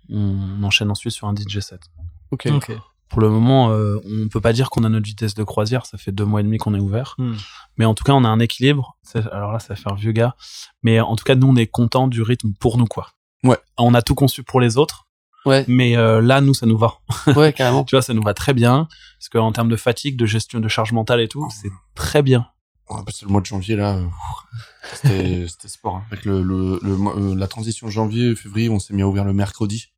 D: on enchaîne ensuite sur un DJ set.
B: Ok.
D: Pour le moment, euh, on peut pas dire qu'on a notre vitesse de croisière. Ça fait deux mois et demi qu'on est ouvert.
C: Hmm.
D: Mais en tout cas, on a un équilibre. Alors là, ça va faire vieux gars. Mais en tout cas, nous, on est content du rythme pour nous, quoi.
E: Ouais.
D: On a tout conçu pour les autres.
B: Ouais,
D: Mais euh, là, nous, ça nous va. *laughs*
B: ouais, carrément.
D: tu vois, ça nous va très bien. Parce qu'en termes de fatigue, de gestion de charge mentale et tout, c'est très bien.
E: Que le mois de janvier, là, c'était *laughs* c'était sport. hein. Avec le, le, le euh, la transition janvier-février, on s'est mis à ouvrir le mercredi.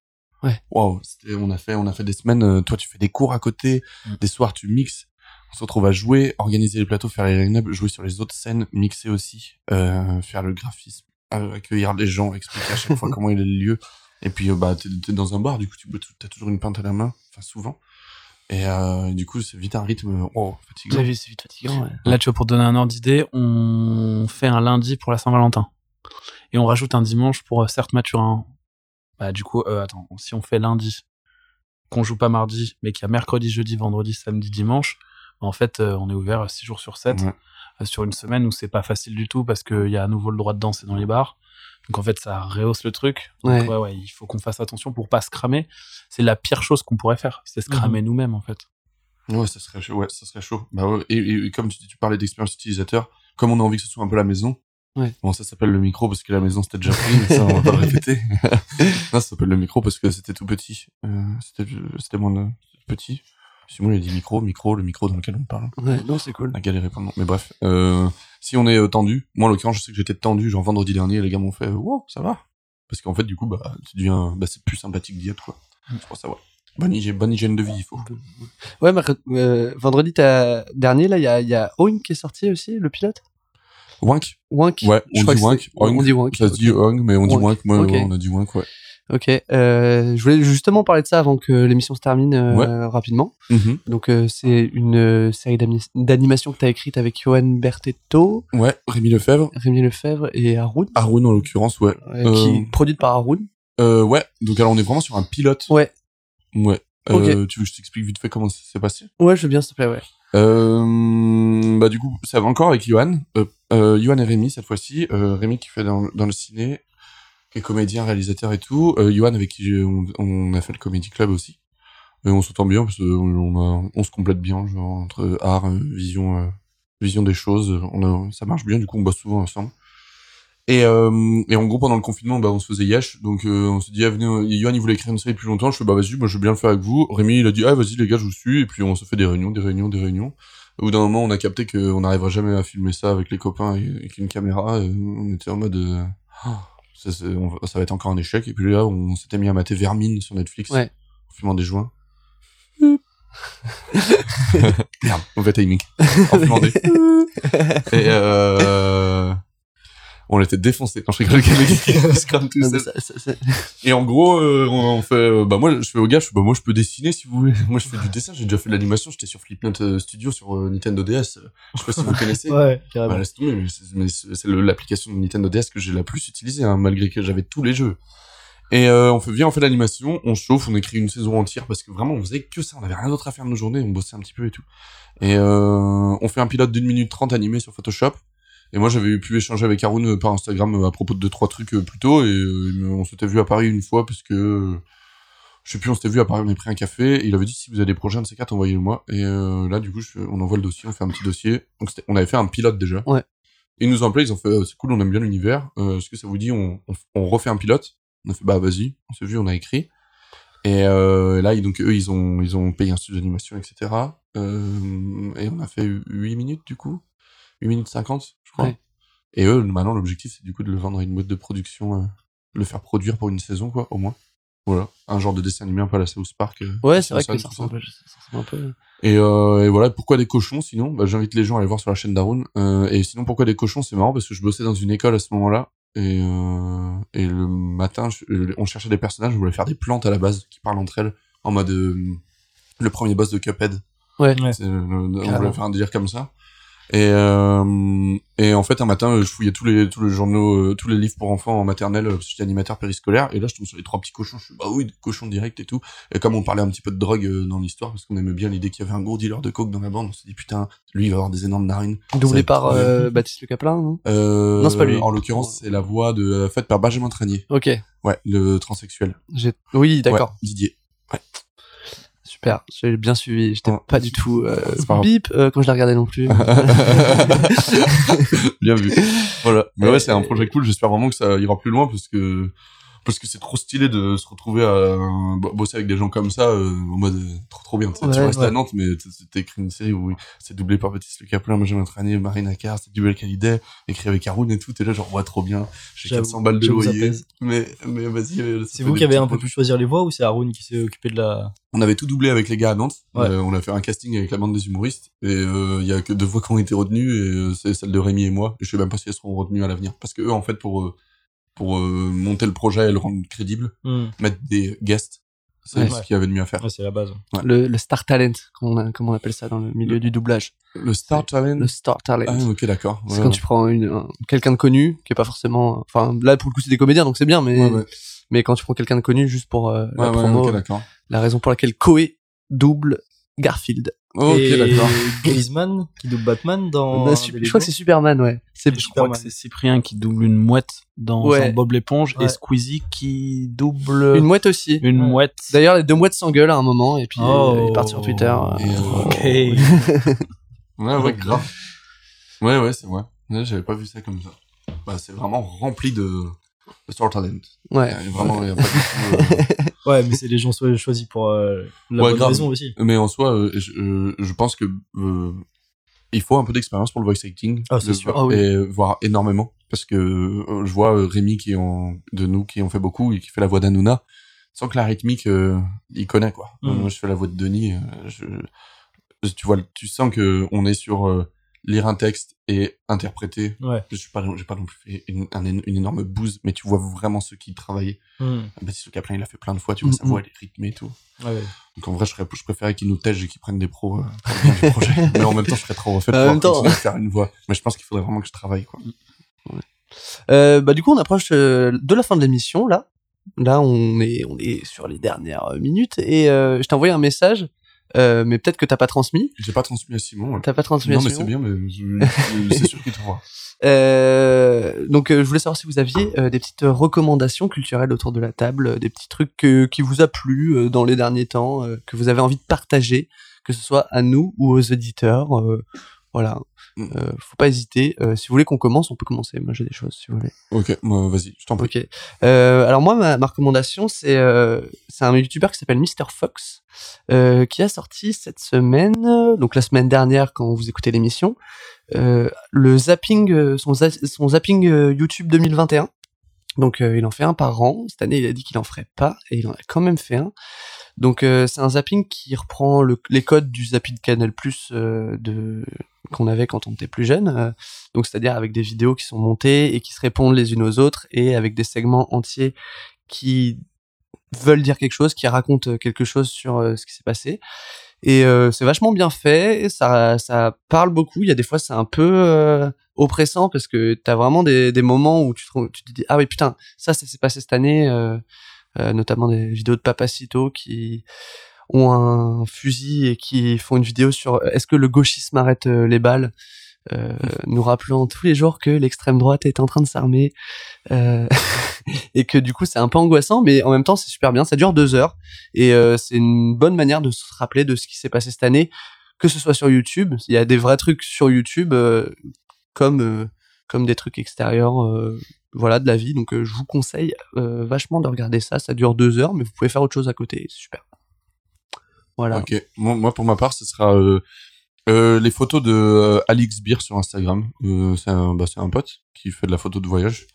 B: Ouais.
E: Waouh, c'était- on a fait, on a fait des semaines. euh, toi, tu fais des cours à côté,
D: Mm.
E: des soirs, tu mixes. On se retrouve à jouer, organiser les plateaux, faire les line-up, jouer sur les autres scènes, mixer aussi, euh, faire le graphisme, euh, accueillir les gens, expliquer à chaque fois *laughs* comment il est le lieu. Et puis, bah, t'es dans un bar, du coup, tu as toujours une pinte à la main, enfin, souvent. Et euh, du coup, c'est vite un rythme oh, fatigant.
B: Vous avez- C'est vite fatigant, ouais.
D: Là, tu vois, pour donner un ordre d'idée, on fait un lundi pour la Saint-Valentin. Et on rajoute un dimanche pour euh, certes Mathurin. Bah, du coup, euh, attends, si on fait lundi, qu'on joue pas mardi, mais qu'il y a mercredi, jeudi, vendredi, samedi, dimanche, bah, en fait, euh, on est ouvert 6 jours sur 7
E: Ouais.
D: euh, sur une semaine où c'est pas facile du tout parce qu'il y a à nouveau le droit de danser dans les bars. Donc en fait, ça rehausse le truc. Donc,
B: Ouais.
D: ouais, ouais, il faut qu'on fasse attention pour pas se cramer. C'est la pire chose qu'on pourrait faire, c'est se cramer nous-mêmes en fait.
E: Ouais, ça serait chaud. Ouais, ça serait chaud. Bah ouais. Et, et- et comme tu, tu parlais d'expérience utilisateur, comme on a envie que ce soit un peu la maison.
B: Ouais.
E: Bon, ça s'appelle le micro parce que la maison c'était déjà pris, mais ça on va pas le *laughs* répéter. *laughs* non, ça s'appelle le micro parce que c'était tout petit. Euh, c'était, c'était moins petit. Simon il a dit micro, micro, le micro dans lequel on parle.
B: Ouais, non, c'est cool.
E: On a galéré pendant. Mais bref, euh, si on est euh, tendu, moi en l'occurrence, je sais que j'étais tendu, genre vendredi dernier, les gars m'ont fait, wow, ça va? Parce qu'en fait, du coup, bah, tu deviens, bah, c'est plus sympathique d'y être, quoi. Je pense ça va. Bonne hygiène, bonne hygiène de vie, il faut.
B: Ouais, euh, vendredi dernier, là, il y a, y a Oink qui est sorti aussi, le pilote?
E: Wank
B: Wank.
E: Ouais,
B: Je
E: on dit
B: c'est- On dit Wank.
E: Ça se dit. Hong, mais on dit
B: wank.
E: Moi, ouais, on a dit wank, ouais.
B: Ok. Euh, je voulais justement parler de ça avant que l'émission se termine euh, rapidement.
E: Mhm.
B: Donc euh, c'est une série d'animation que t'as écrite avec Johan Bertetto,
E: Ouais, Rémi Lefebvre.
B: Rémi Lefebvre et Haroun,
E: Haroun, en l'occurrence, ouais.
B: qui est produite par Haroun.
E: Ouais, donc alors on est vraiment sur un pilote.
B: Ouais.
E: Ouais. Euh, Tu veux que je t'explique vite fait comment ça s'est passé?
B: Ouais, je veux bien, s'il te plaît, ouais.
E: Bah du coup, ça va encore avec Johan. Johan et Rémi cette fois-ci. Rémi qui fait dans, dans le ciné, qui est comédien, réalisateur et tout. Euh, Johan avec qui on, on a fait le Comedy Club aussi. Et on s'entend bien parce qu'on on, a- on se complète bien genre, entre art, euh, vision, euh, vision des choses. On a, ça marche bien, du coup on bosse souvent ensemble. Et, euh, et en gros, pendant le confinement, bah, on se faisait yesh. Donc, euh, on s'est dit, ah, venez, euh, Yohan, il voulait écrire une série depuis longtemps. Je fais, bah, vas-y, moi, je veux bien le faire avec vous. Rémi, il a dit, ah, vas-y, les gars, je vous suis. Et puis, on se fait des réunions, des réunions, des réunions. Au bout d'un moment, on a capté qu'on n'arrivera jamais à filmer ça avec les copains et avec une caméra. On était en mode, euh, Ah, ça, on va être encore un échec. Et puis là, on s'était mis à mater Vermine sur Netflix.
B: Ouais.
E: En fumant des joints. Merde, mauvais timing. En fumant des... Et euh... On était défoncés. Non, je rigole, crame tout seul.
B: ça- ça- ça-
E: Et en gros, euh, on fait, euh, bah moi, je fais au gars, je fais, bah moi, je peux dessiner si vous voulez. Moi, je fais du dessin. J'ai déjà fait de l'animation. J'étais sur Flipnote euh, Studio sur euh, Nintendo DS. Je sais pas si vous connaissez. *laughs*
C: Ouais,
E: Bah,
C: carrément.
E: laisse tomber, mais c'est l'application de Nintendo DS que j'ai la plus utilisée, hein, malgré que j'avais tous les jeux. Et euh, on fait, viens, on fait l'animation, on chauffe, on écrit une saison entière parce que vraiment, on faisait que ça, on avait rien d'autre à faire de nos journées, on bossait un petit peu et tout. Et euh, on fait un pilote d'une minute trente animé sur Photoshop. Et moi, j'avais pu échanger avec Haroun euh, par Instagram euh, à propos de deux trois trucs euh, plus tôt, et on s'était vu à Paris une fois parce que je sais plus, on s'était vu à Paris, on a pris un café, et il avait dit si vous avez des projets un de ces quatre, envoyez-le moi. Et euh, là, du coup, je- on envoie le dossier, on fait un petit dossier. Donc, on avait fait un pilote déjà.
B: Ouais.
E: Et ils nous ont appelé, ils ont fait c'est cool, on aime bien l'univers. Euh, Est-ce que ça vous dit on, on, on refait un pilote? On a fait bah vas-y, on s'est vu, on a écrit. Et euh, là, donc eux, ils ont ils ont payé un studio d'animation, etc. Et on a fait 8 minutes du coup, 8 minutes 50, je crois.
B: Ouais.
E: Et eux, maintenant, l'objectif c'est du coup de le vendre à une boîte de production, euh, le faire produire pour une saison quoi, au moins. Voilà, un genre de dessin animé un peu à la South Park. euh,
B: Ouais, c'est vrai que ça ressemble, un peu.
E: Et, euh, et voilà, pourquoi des cochons sinon? Bah, J'invite les gens à aller voir sur la chaîne d'Arun. Euh, et sinon, pourquoi des cochons? C'est marrant parce que je bossais dans une école à ce moment-là. Et, euh, et le matin, je- on cherchait des personnages, on voulait faire des plantes à la base qui parlent entre elles, en mode euh, le premier boss de Cuphead.
B: Ouais.
C: Ouais.
E: On voulait faire un délire comme ça. Et, euh, et en fait, un matin, je fouillais tous les, tous les journaux, euh, tous les livres pour enfants en maternelle, euh, parce que j'étais animateur périscolaire. Et là, je tombe sur les trois petits cochons. Je suis, bah oui, cochons direct et tout. Et comme on parlait un petit peu de drogue euh, dans l'histoire, parce qu'on aimait bien l'idée qu'il y avait un gros dealer de coke dans la bande, on s'est dit, putain, lui, il va avoir des énormes narines.
B: Doublé par euh, Baptiste Le Caplin, non?
E: Euh,
B: Non, c'est pas lui.
E: En l'occurrence, c'est la voix de, faite par Benjamin Tranier.
B: Ok.
E: Ouais, le transsexuel.
B: J'ai... Oui, d'accord.
E: Ouais, Didier.
B: Super. J'ai bien suivi. J'étais
E: Ouais.
B: pas du tout euh,
E: pas
B: bip euh, quand je l'ai regardé non plus. *laughs*
E: Bien vu. Voilà. Mais
B: Euh,
E: ouais, c'est un projet cool. J'espère vraiment que ça ira plus loin parce que parce que c'est trop stylé de se retrouver à bo- bosser avec des gens comme ça euh, en mode euh, trop trop bien tu restes
C: ouais.
E: à Nantes mais t'as écrit une série où c'est doublé par Baptiste Le Caplin Benjamin Tranier Marina Carr c'est avec Hallyday écrit avec Haroun et tout t'es là genre ouais trop bien j'ai
C: J'avoue,
E: 400 balles de loyer mais mais vas-y euh,
C: C'est vous qui avez un peu pu choisir les voix ou c'est Haroun qui s'est occupé de la.
E: on avait tout doublé avec les gars à Nantes
C: Ouais.
E: Euh, on a fait un casting avec la bande des humoristes et euh, il y a que deux voix qui ont été retenues et euh, c'est celle de Rémi et moi et je sais même pas si elles seront retenues à l'avenir parce que eux en fait pour euh, pour euh, monter le projet et le rendre crédible
C: Hmm.
E: mettre des guests c'est
B: Ouais.
E: ce qu'il y avait de mieux à faire
C: Ouais, c'est la base.
B: Le, le star talent, comme on, a- comme on appelle ça dans le milieu du doublage.
E: le Star Talent
B: Le star talent.
E: ah ok d'accord
B: c'est quand
E: ouais.
B: tu prends une, un- quelqu'un de connu, qui est pas forcément, enfin, là, pour le coup, c'est des comédiens, donc c'est bien, mais,
E: Ouais, ouais.
B: mais quand tu prends quelqu'un de connu juste pour euh, la promo, la raison pour laquelle Koé double Garfield.
E: Ok
C: Et
E: d'accord
C: Griezmann qui double Batman dans.
B: Je crois que c'est Superman, ouais. C'est
D: Je crois que c'est Cyprien qui double une mouette dans
B: Ouais.
D: un Bob l'éponge
C: Ouais.
D: et Squeezy qui double
B: une mouette aussi.
D: une
C: Ouais.
D: mouette.
B: D'ailleurs, les deux mouettes s'engueulent à un moment, et puis
C: Oh.
B: euh, ils partent sur Twitter. euh,
E: euh, *laughs*
D: Ok.
E: ouais ouais grave ouais ouais c'est vrai Ouais, j'avais pas vu ça comme ça bah c'est vraiment rempli de de Star Talent
B: ouais.
E: Il y a vraiment il y a pas du tout, euh, *laughs*
C: Ouais, mais c'est les gens choisis pour euh, la
E: Ouais,
C: bonne
E: grave.
C: raison aussi.
E: Mais en soi, euh, je, euh, je pense que euh, il faut un peu d'expérience pour le voice acting.
C: Ah, c'est sûr.
B: Ah oui.
E: Et voire énormément. Parce que euh, je vois euh, Rémi qui en, de nous qui en fait beaucoup et qui fait la voix d'Anouna. Sans que la rythmique, euh, il connaît quoi.
C: Mhm.
E: Moi, je fais la voix de Denis. je, tu vois, tu sens que on est sur euh, lire un texte et interpréter.
C: Ouais.
E: Je suis pas, j'ai pas non plus fait une, un- une énorme bouse, mais tu vois vraiment ceux qui travaillaient.
C: Hmm.
E: Baptiste Le Caplin, il l'a fait plein de fois. Tu vois, sa
B: Mhm.
E: voix elle est rythmée et tout.
C: Ouais, ouais.
E: Donc en vrai, je, serais, je préférais qu'ils nous tègent et qu'ils prennent des pros euh, pour le projet. *laughs* Mais en même temps, je serais trop refait pouvoir
B: même temps.
E: faire une voix. Mais je pense qu'il faudrait vraiment que je travaille, quoi.
B: Euh, bah, du coup, on approche euh, de la fin de l'émission, là. Là, on est, on est sur les dernières minutes, et euh, je t'ai envoyé un message, euh, mais peut-être que t'as pas transmis.
E: J'ai pas transmis à Simon.
B: T'as pas transmis
E: Non,
B: à
E: mais
B: Simon.
E: c'est bien, mais c'est sûr qu'il trouvera. *laughs*
B: Euh, donc, euh, je voulais savoir si vous aviez euh, des petites recommandations culturelles autour de la table, euh, des petits trucs que- qui vous a plu dans les derniers temps, que vous avez envie de partager, que ce soit à nous ou aux éditeurs. euh, voilà,
E: Mm.
B: euh, faut pas hésiter. Euh, si vous voulez qu'on commence, on peut commencer. Moi, j'ai des choses, si vous voulez.
E: Ok, moi, vas-y, je t'en prie.
B: Ok. Euh, alors moi, ma, ma recommandation, c'est euh, c'est un youtubeur qui s'appelle Mr Fox, euh, qui a sorti cette semaine, euh, donc la semaine dernière quand vous écoutez l'émission, euh, le zapping, son, za- son zapping YouTube 2021. Donc euh, il en fait un par an. Cette année, il a dit qu'il en ferait pas, et il en a quand même fait un. Donc euh, c'est un zapping qui reprend le- les codes du zapping Canal Plus euh, de qu'on avait quand on était plus jeune. donc c'est-à-dire avec des vidéos qui sont montées et qui se répondent les unes aux autres et avec des segments entiers qui veulent dire quelque chose, qui racontent quelque chose sur ce qui s'est passé. Et euh, c'est vachement bien fait, ça, ça parle beaucoup. Il y a des fois c'est un peu euh, oppressant parce que t'as vraiment des, des moments où tu te, tu dis ah oui putain ça ça s'est passé cette année, euh, euh, notamment des vidéos de Papacito qui ont un fusil et qui font une vidéo sur est-ce que le gauchisme arrête euh, les balles? Euh, nous rappelant tous les jours que l'extrême droite est en train de s'armer euh, *laughs* et que du coup c'est un peu angoissant mais en même temps c'est super bien. Ça dure deux heures et euh, c'est une bonne manière de se rappeler de ce qui s'est passé cette année que ce soit sur YouTube. Il y a des vrais trucs sur YouTube comme comme des trucs extérieurs voilà de la vie. Donc je vous conseille vachement de regarder ça. Ça dure deux heures mais vous pouvez faire autre chose à côté. C'est super. Voilà.
E: Ok, moi, moi, pour ma part, ce sera euh, les photos de euh, Alix Beer sur Instagram. Euh, c'est un, bah, c'est un pote qui fait de la photo de voyage.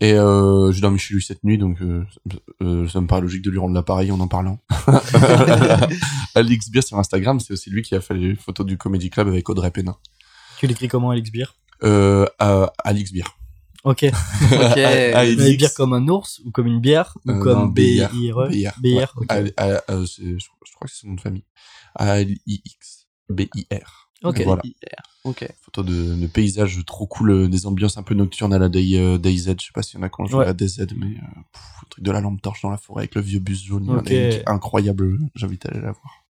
E: Et euh, j'ai dormi chez lui cette nuit, donc ça me paraît logique de lui rendre l'appareil en en parlant. *laughs* *laughs* Alix Beer sur Instagram, c'est aussi lui qui a fait les photos du Comedy Club avec Audrey Pénin.
C: Tu l'écris comment, Alex Beer?
E: Euh, Alix Beer.
C: Ok. *laughs*
B: ok
E: À- à
C: Mais
E: Alix.
C: bière comme un ours ou comme une bière ou
E: Euh,
C: comme
E: BIR.
C: B-I-R-E
E: BIR. C'est- je, je crois que c'est son nom de famille. A-L-I-X. B-I-R.
C: Ok.
E: Voilà.
B: ok
E: Photo de, de paysages trop cool, euh, des ambiances un peu nocturnes à la Day, euh, DayZ. Je sais pas s'il y en a qui ont joué
C: Ouais.
E: à DayZ, mais euh, pff, le truc de la lampe torche dans la forêt avec le vieux bus jaune. incroyable. J'invite à aller la voir.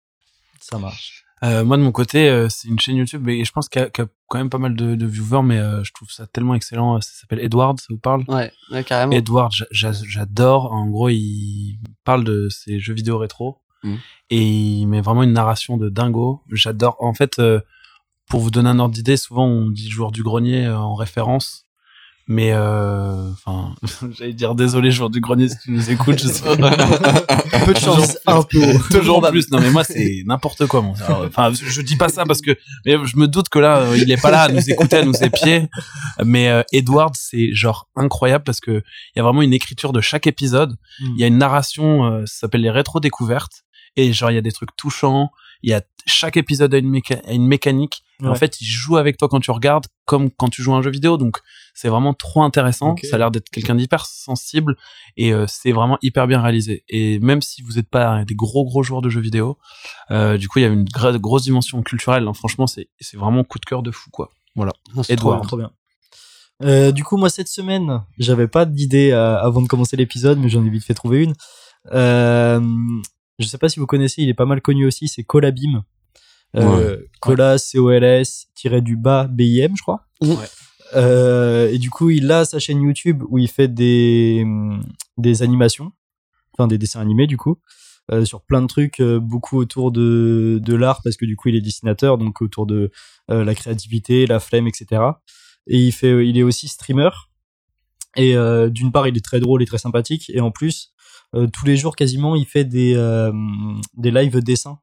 C: Ça marche.
D: Euh, moi de mon côté, euh, c'est une chaîne YouTube et je pense qu'il y, a qu'il y a quand même pas mal de, de viewers, mais euh, je trouve ça tellement excellent. Ça s'appelle Edward, ça vous parle?
B: Ouais, ouais carrément
D: Edward, j'a- j'a- j'adore. En gros, il parle de ses jeux vidéo rétro
E: Mhm.
D: et il met vraiment une narration de dingo. J'adore. En fait, euh, pour vous donner un ordre d'idée, souvent on dit joueur du grenier euh, en référence. Mais euh, enfin, *laughs* j'allais dire désolé, joueur du grenier, si tu nous écoutes, je sais pas. *laughs*
C: peu de chance, un peu.
D: Toujours plus. Non, mais moi, c'est n'importe quoi. Mon. Alors, Enfin, je dis pas ça parce que, mais je me doute que là, il est pas là à nous écouter, à nous épier. Mais euh, Edward, c'est genre incroyable parce que il y a vraiment une écriture de chaque épisode. Il y a une narration, euh, ça s'appelle les rétro découvertes, et genre il y a des trucs touchants. Il y a chaque épisode a une, méca- a une mécanique. En fait, il joue avec toi quand tu regardes, comme quand tu joues à un jeu vidéo. Donc, c'est vraiment trop intéressant. Ça a l'air d'être quelqu'un d'hyper sensible et euh, c'est vraiment hyper bien réalisé. Et même si vous n'êtes pas des gros gros joueurs de jeux vidéo, euh, du coup, il y a une grosse dimension culturelle. hein. Franchement, c'est c'est vraiment coup de cœur de fou, quoi. Voilà. Edouard.
B: trop
C: Trop bien. Euh, du coup, moi, cette semaine, j'avais pas d'idée avant de commencer l'épisode, mais j'en ai vite fait trouver une. Euh, je sais pas si vous connaissez, il est pas mal connu aussi, c'est Colabim. Euh, Cola, C-O-L-S, tiré du bas, B-I-M, je crois.
B: Ouais.
C: Euh, et du coup, il a sa chaîne YouTube où il fait des, des animations, enfin des dessins animés, du coup, euh, sur plein de trucs, euh, beaucoup autour de, de l'art, parce que du coup, il est dessinateur, donc autour de la créativité, la flemme, etc. Et il fait, il est aussi streamer. Et d'une part, il est très drôle et très sympathique. Et en plus, tous les jours quasiment, il fait des euh, des live dessins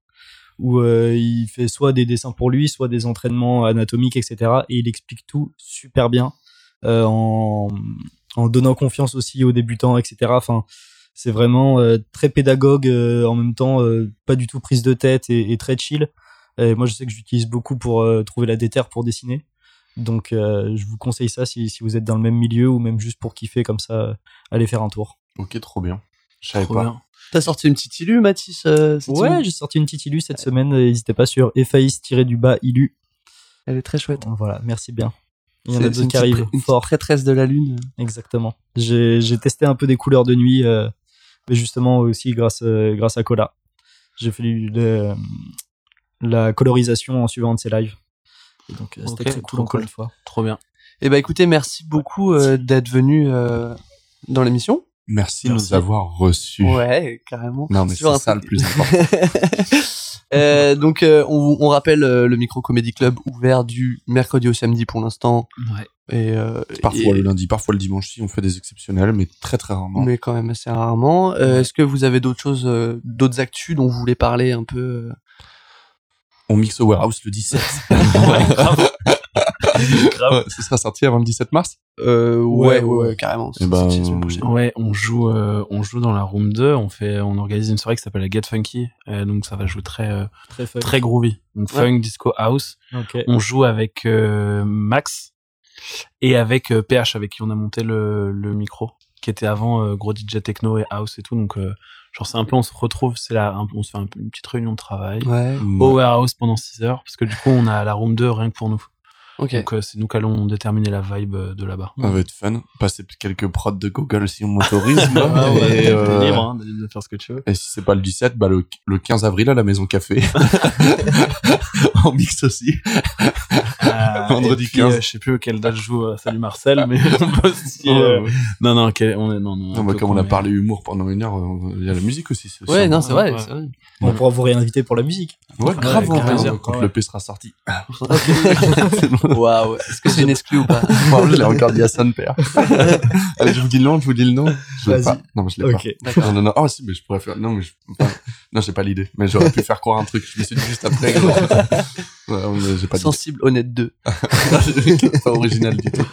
C: où euh, il fait soit des dessins pour lui, soit des entraînements anatomiques, etc. Et il explique tout super bien euh, en en donnant confiance aussi aux débutants, etc. Enfin, c'est vraiment euh, très pédagogue euh, en même temps, euh, pas du tout prise de tête et, très chill. Et moi, je sais que j'utilise beaucoup pour euh, trouver la déterre pour dessiner. Donc, euh, je vous conseille ça si, si vous êtes dans le même milieu ou même juste pour kiffer comme ça, euh, allez faire un tour.
E: Ok, trop bien. Je savais pas.
D: bien.
B: T'as sorti une petite illu, Mathis euh, cette
C: Ouais, j'ai sorti une petite illu cette semaine. N'hésitez pas sur du bas illu.
B: Elle est très chouette.
C: Voilà, merci bien. Il y en a d'autres qui arrivent
B: Une
C: fort.
B: prêtresse de la lune.
C: Exactement. J'ai j'ai testé un peu des couleurs de nuit, euh, mais justement aussi grâce, euh, grâce à Cola. J'ai fait de- la colorisation en suivant de ses lives. Et donc, c'était très
D: trop
C: cool encore
D: cool.
C: une fois.
D: Trop bien.
B: Eh ben écoutez, merci beaucoup euh, d'être venu euh, dans l'émission.
E: Merci, de nous avoir reçus.
B: Ouais, carrément.
E: Non, mais c'est ça le plus important. *laughs*
B: Euh, donc euh, on, on rappelle euh, le Micro Comedy Club ouvert du mercredi au samedi pour l'instant
D: Ouais.
B: et, euh,
E: parfois
B: et-
E: le lundi, parfois le dimanche, si on fait des exceptionnels, mais très très rarement.
B: mais quand même assez rarement. Euh, Est-ce que vous avez d'autres choses, euh, d'autres actus dont vous voulez parler un peu
E: On mixe au warehouse le 17. *laughs*
D: Ouais, grave. Grave.
E: Ouais, ce sera sorti avant le 17 mars
B: Euh, ouais, ouais, ouais, carrément. C'est la semaine prochaine.
D: Ouais, on joue, euh, on joue dans la room 2. On fait, on organise une soirée qui s'appelle la Get Funky. euh, donc ça va jouer très, euh,
C: Très
D: très groovy. Donc
B: Ouais.
D: funk, disco, house.
C: Ok.
D: On joue avec euh, Max et avec euh, PH avec qui on a monté le, le micro, qui était avant euh, gros DJ techno et house et tout. Donc euh, genre c'est un peu, on se retrouve, c'est là, un- on se fait un peu une petite réunion de travail.
B: Ouais,
D: Au warehouse pendant 6 heures, parce que du coup on a la room 2 rien que pour nous. Donc euh, c'est nous qui allons déterminer la vibe euh, de là-bas.
E: Ça va être fun. Passer quelques prods de Google si on m'autorise. *laughs*
D: Ah ouais,
E: euh,
D: libre hein, de faire ce que tu veux.
E: et si c'est pas le 17, bah le, le 15 avril à la Maison Café. *laughs* *laughs* en mix aussi.
D: Euh,
E: Vendredi
D: et puis,
E: 15.
D: euh, je sais plus quelle date je joue euh, Salut Marcel, mais on peut aussi, euh,
E: Ouais, ouais.
D: Non, non, on est, non,
E: bah, comme on a parlé humour pendant une heure, il y a la musique aussi.
B: Ouais, non, c'est vrai,
D: ouais.
B: c'est vrai.
C: On pourra vous réinviter pour la musique.
E: Ouais, grave, quand
C: Ouais.
E: le P sera sorti.
B: Waouh, est-ce que c'est une exclu ou pas *laughs*
E: Bon, je l'ai encore dit à son père. *laughs* Allez, je vous dis le nom, je vous dis le nom. Je l'ai pas. Non, je l'ai
C: Ok.
E: pas. Non, non, non. Oh, si, mais je pourrais faire. Non, mais je... enfin, non, j'ai pas l'idée. Mais j'aurais pu faire croire un truc. Je me suis dit juste après. *laughs* gros. Ouais, mais j'ai pas d'idée.
B: Sensible, honnête 2.
E: pas original du tout.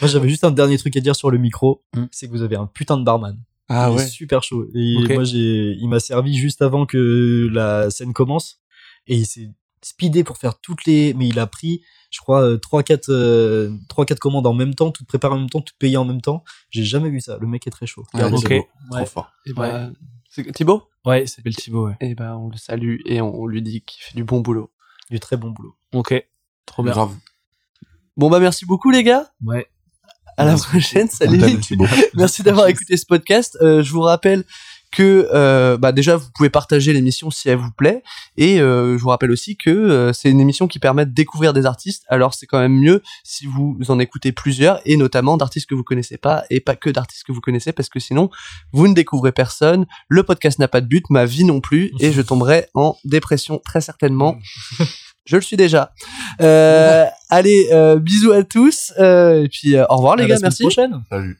C: Moi, j'avais juste un dernier truc à dire sur le micro.
D: Hmm.
C: C'est que vous avez un putain de barman.
E: Ah
C: il
E: ouais.
C: est super chaud. Et moi, j'ai, il m'a servi juste avant que la scène commence. Et il s'est speedé pour faire toutes les, mais il a pris, je crois, euh, trois, quatre, euh, trois, quatre commandes en même temps, toutes préparées en même temps, toutes payées en même temps. J'ai jamais vu ça. Le mec est très chaud.
E: Ouais,
D: ok.
C: c'est beau.
E: Trop
D: Ouais.
E: fort.
B: Et bah, c'est Thibaut?
D: Ouais, il s'appelle Thibaut, ouais.
B: Et bah, on le salue et on lui dit qu'il fait du bon boulot.
C: Du très bon boulot.
D: Ok. Trop bien.
E: Grave.
B: Bon bah merci beaucoup les gars.
D: Ouais.
B: À la prochaine. Salut. *laughs* Merci d'avoir écouté ce podcast. Euh, je vous rappelle que euh, bah déjà vous pouvez partager l'émission si elle vous plaît et euh, je vous rappelle aussi que euh, c'est une émission qui permet de découvrir des artistes. Alors c'est quand même mieux si vous en écoutez plusieurs et notamment d'artistes que vous connaissez pas et pas que d'artistes que vous connaissez parce que sinon vous ne découvrez personne. Le podcast n'a pas de but, ma vie non plus et je tomberai en dépression très certainement. *laughs* Je le suis déjà. Euh, *laughs* allez, euh, bisous à tous. euh, et puis euh, au revoir les
C: À
B: gars, merci.
C: prochaine.
E: Salut.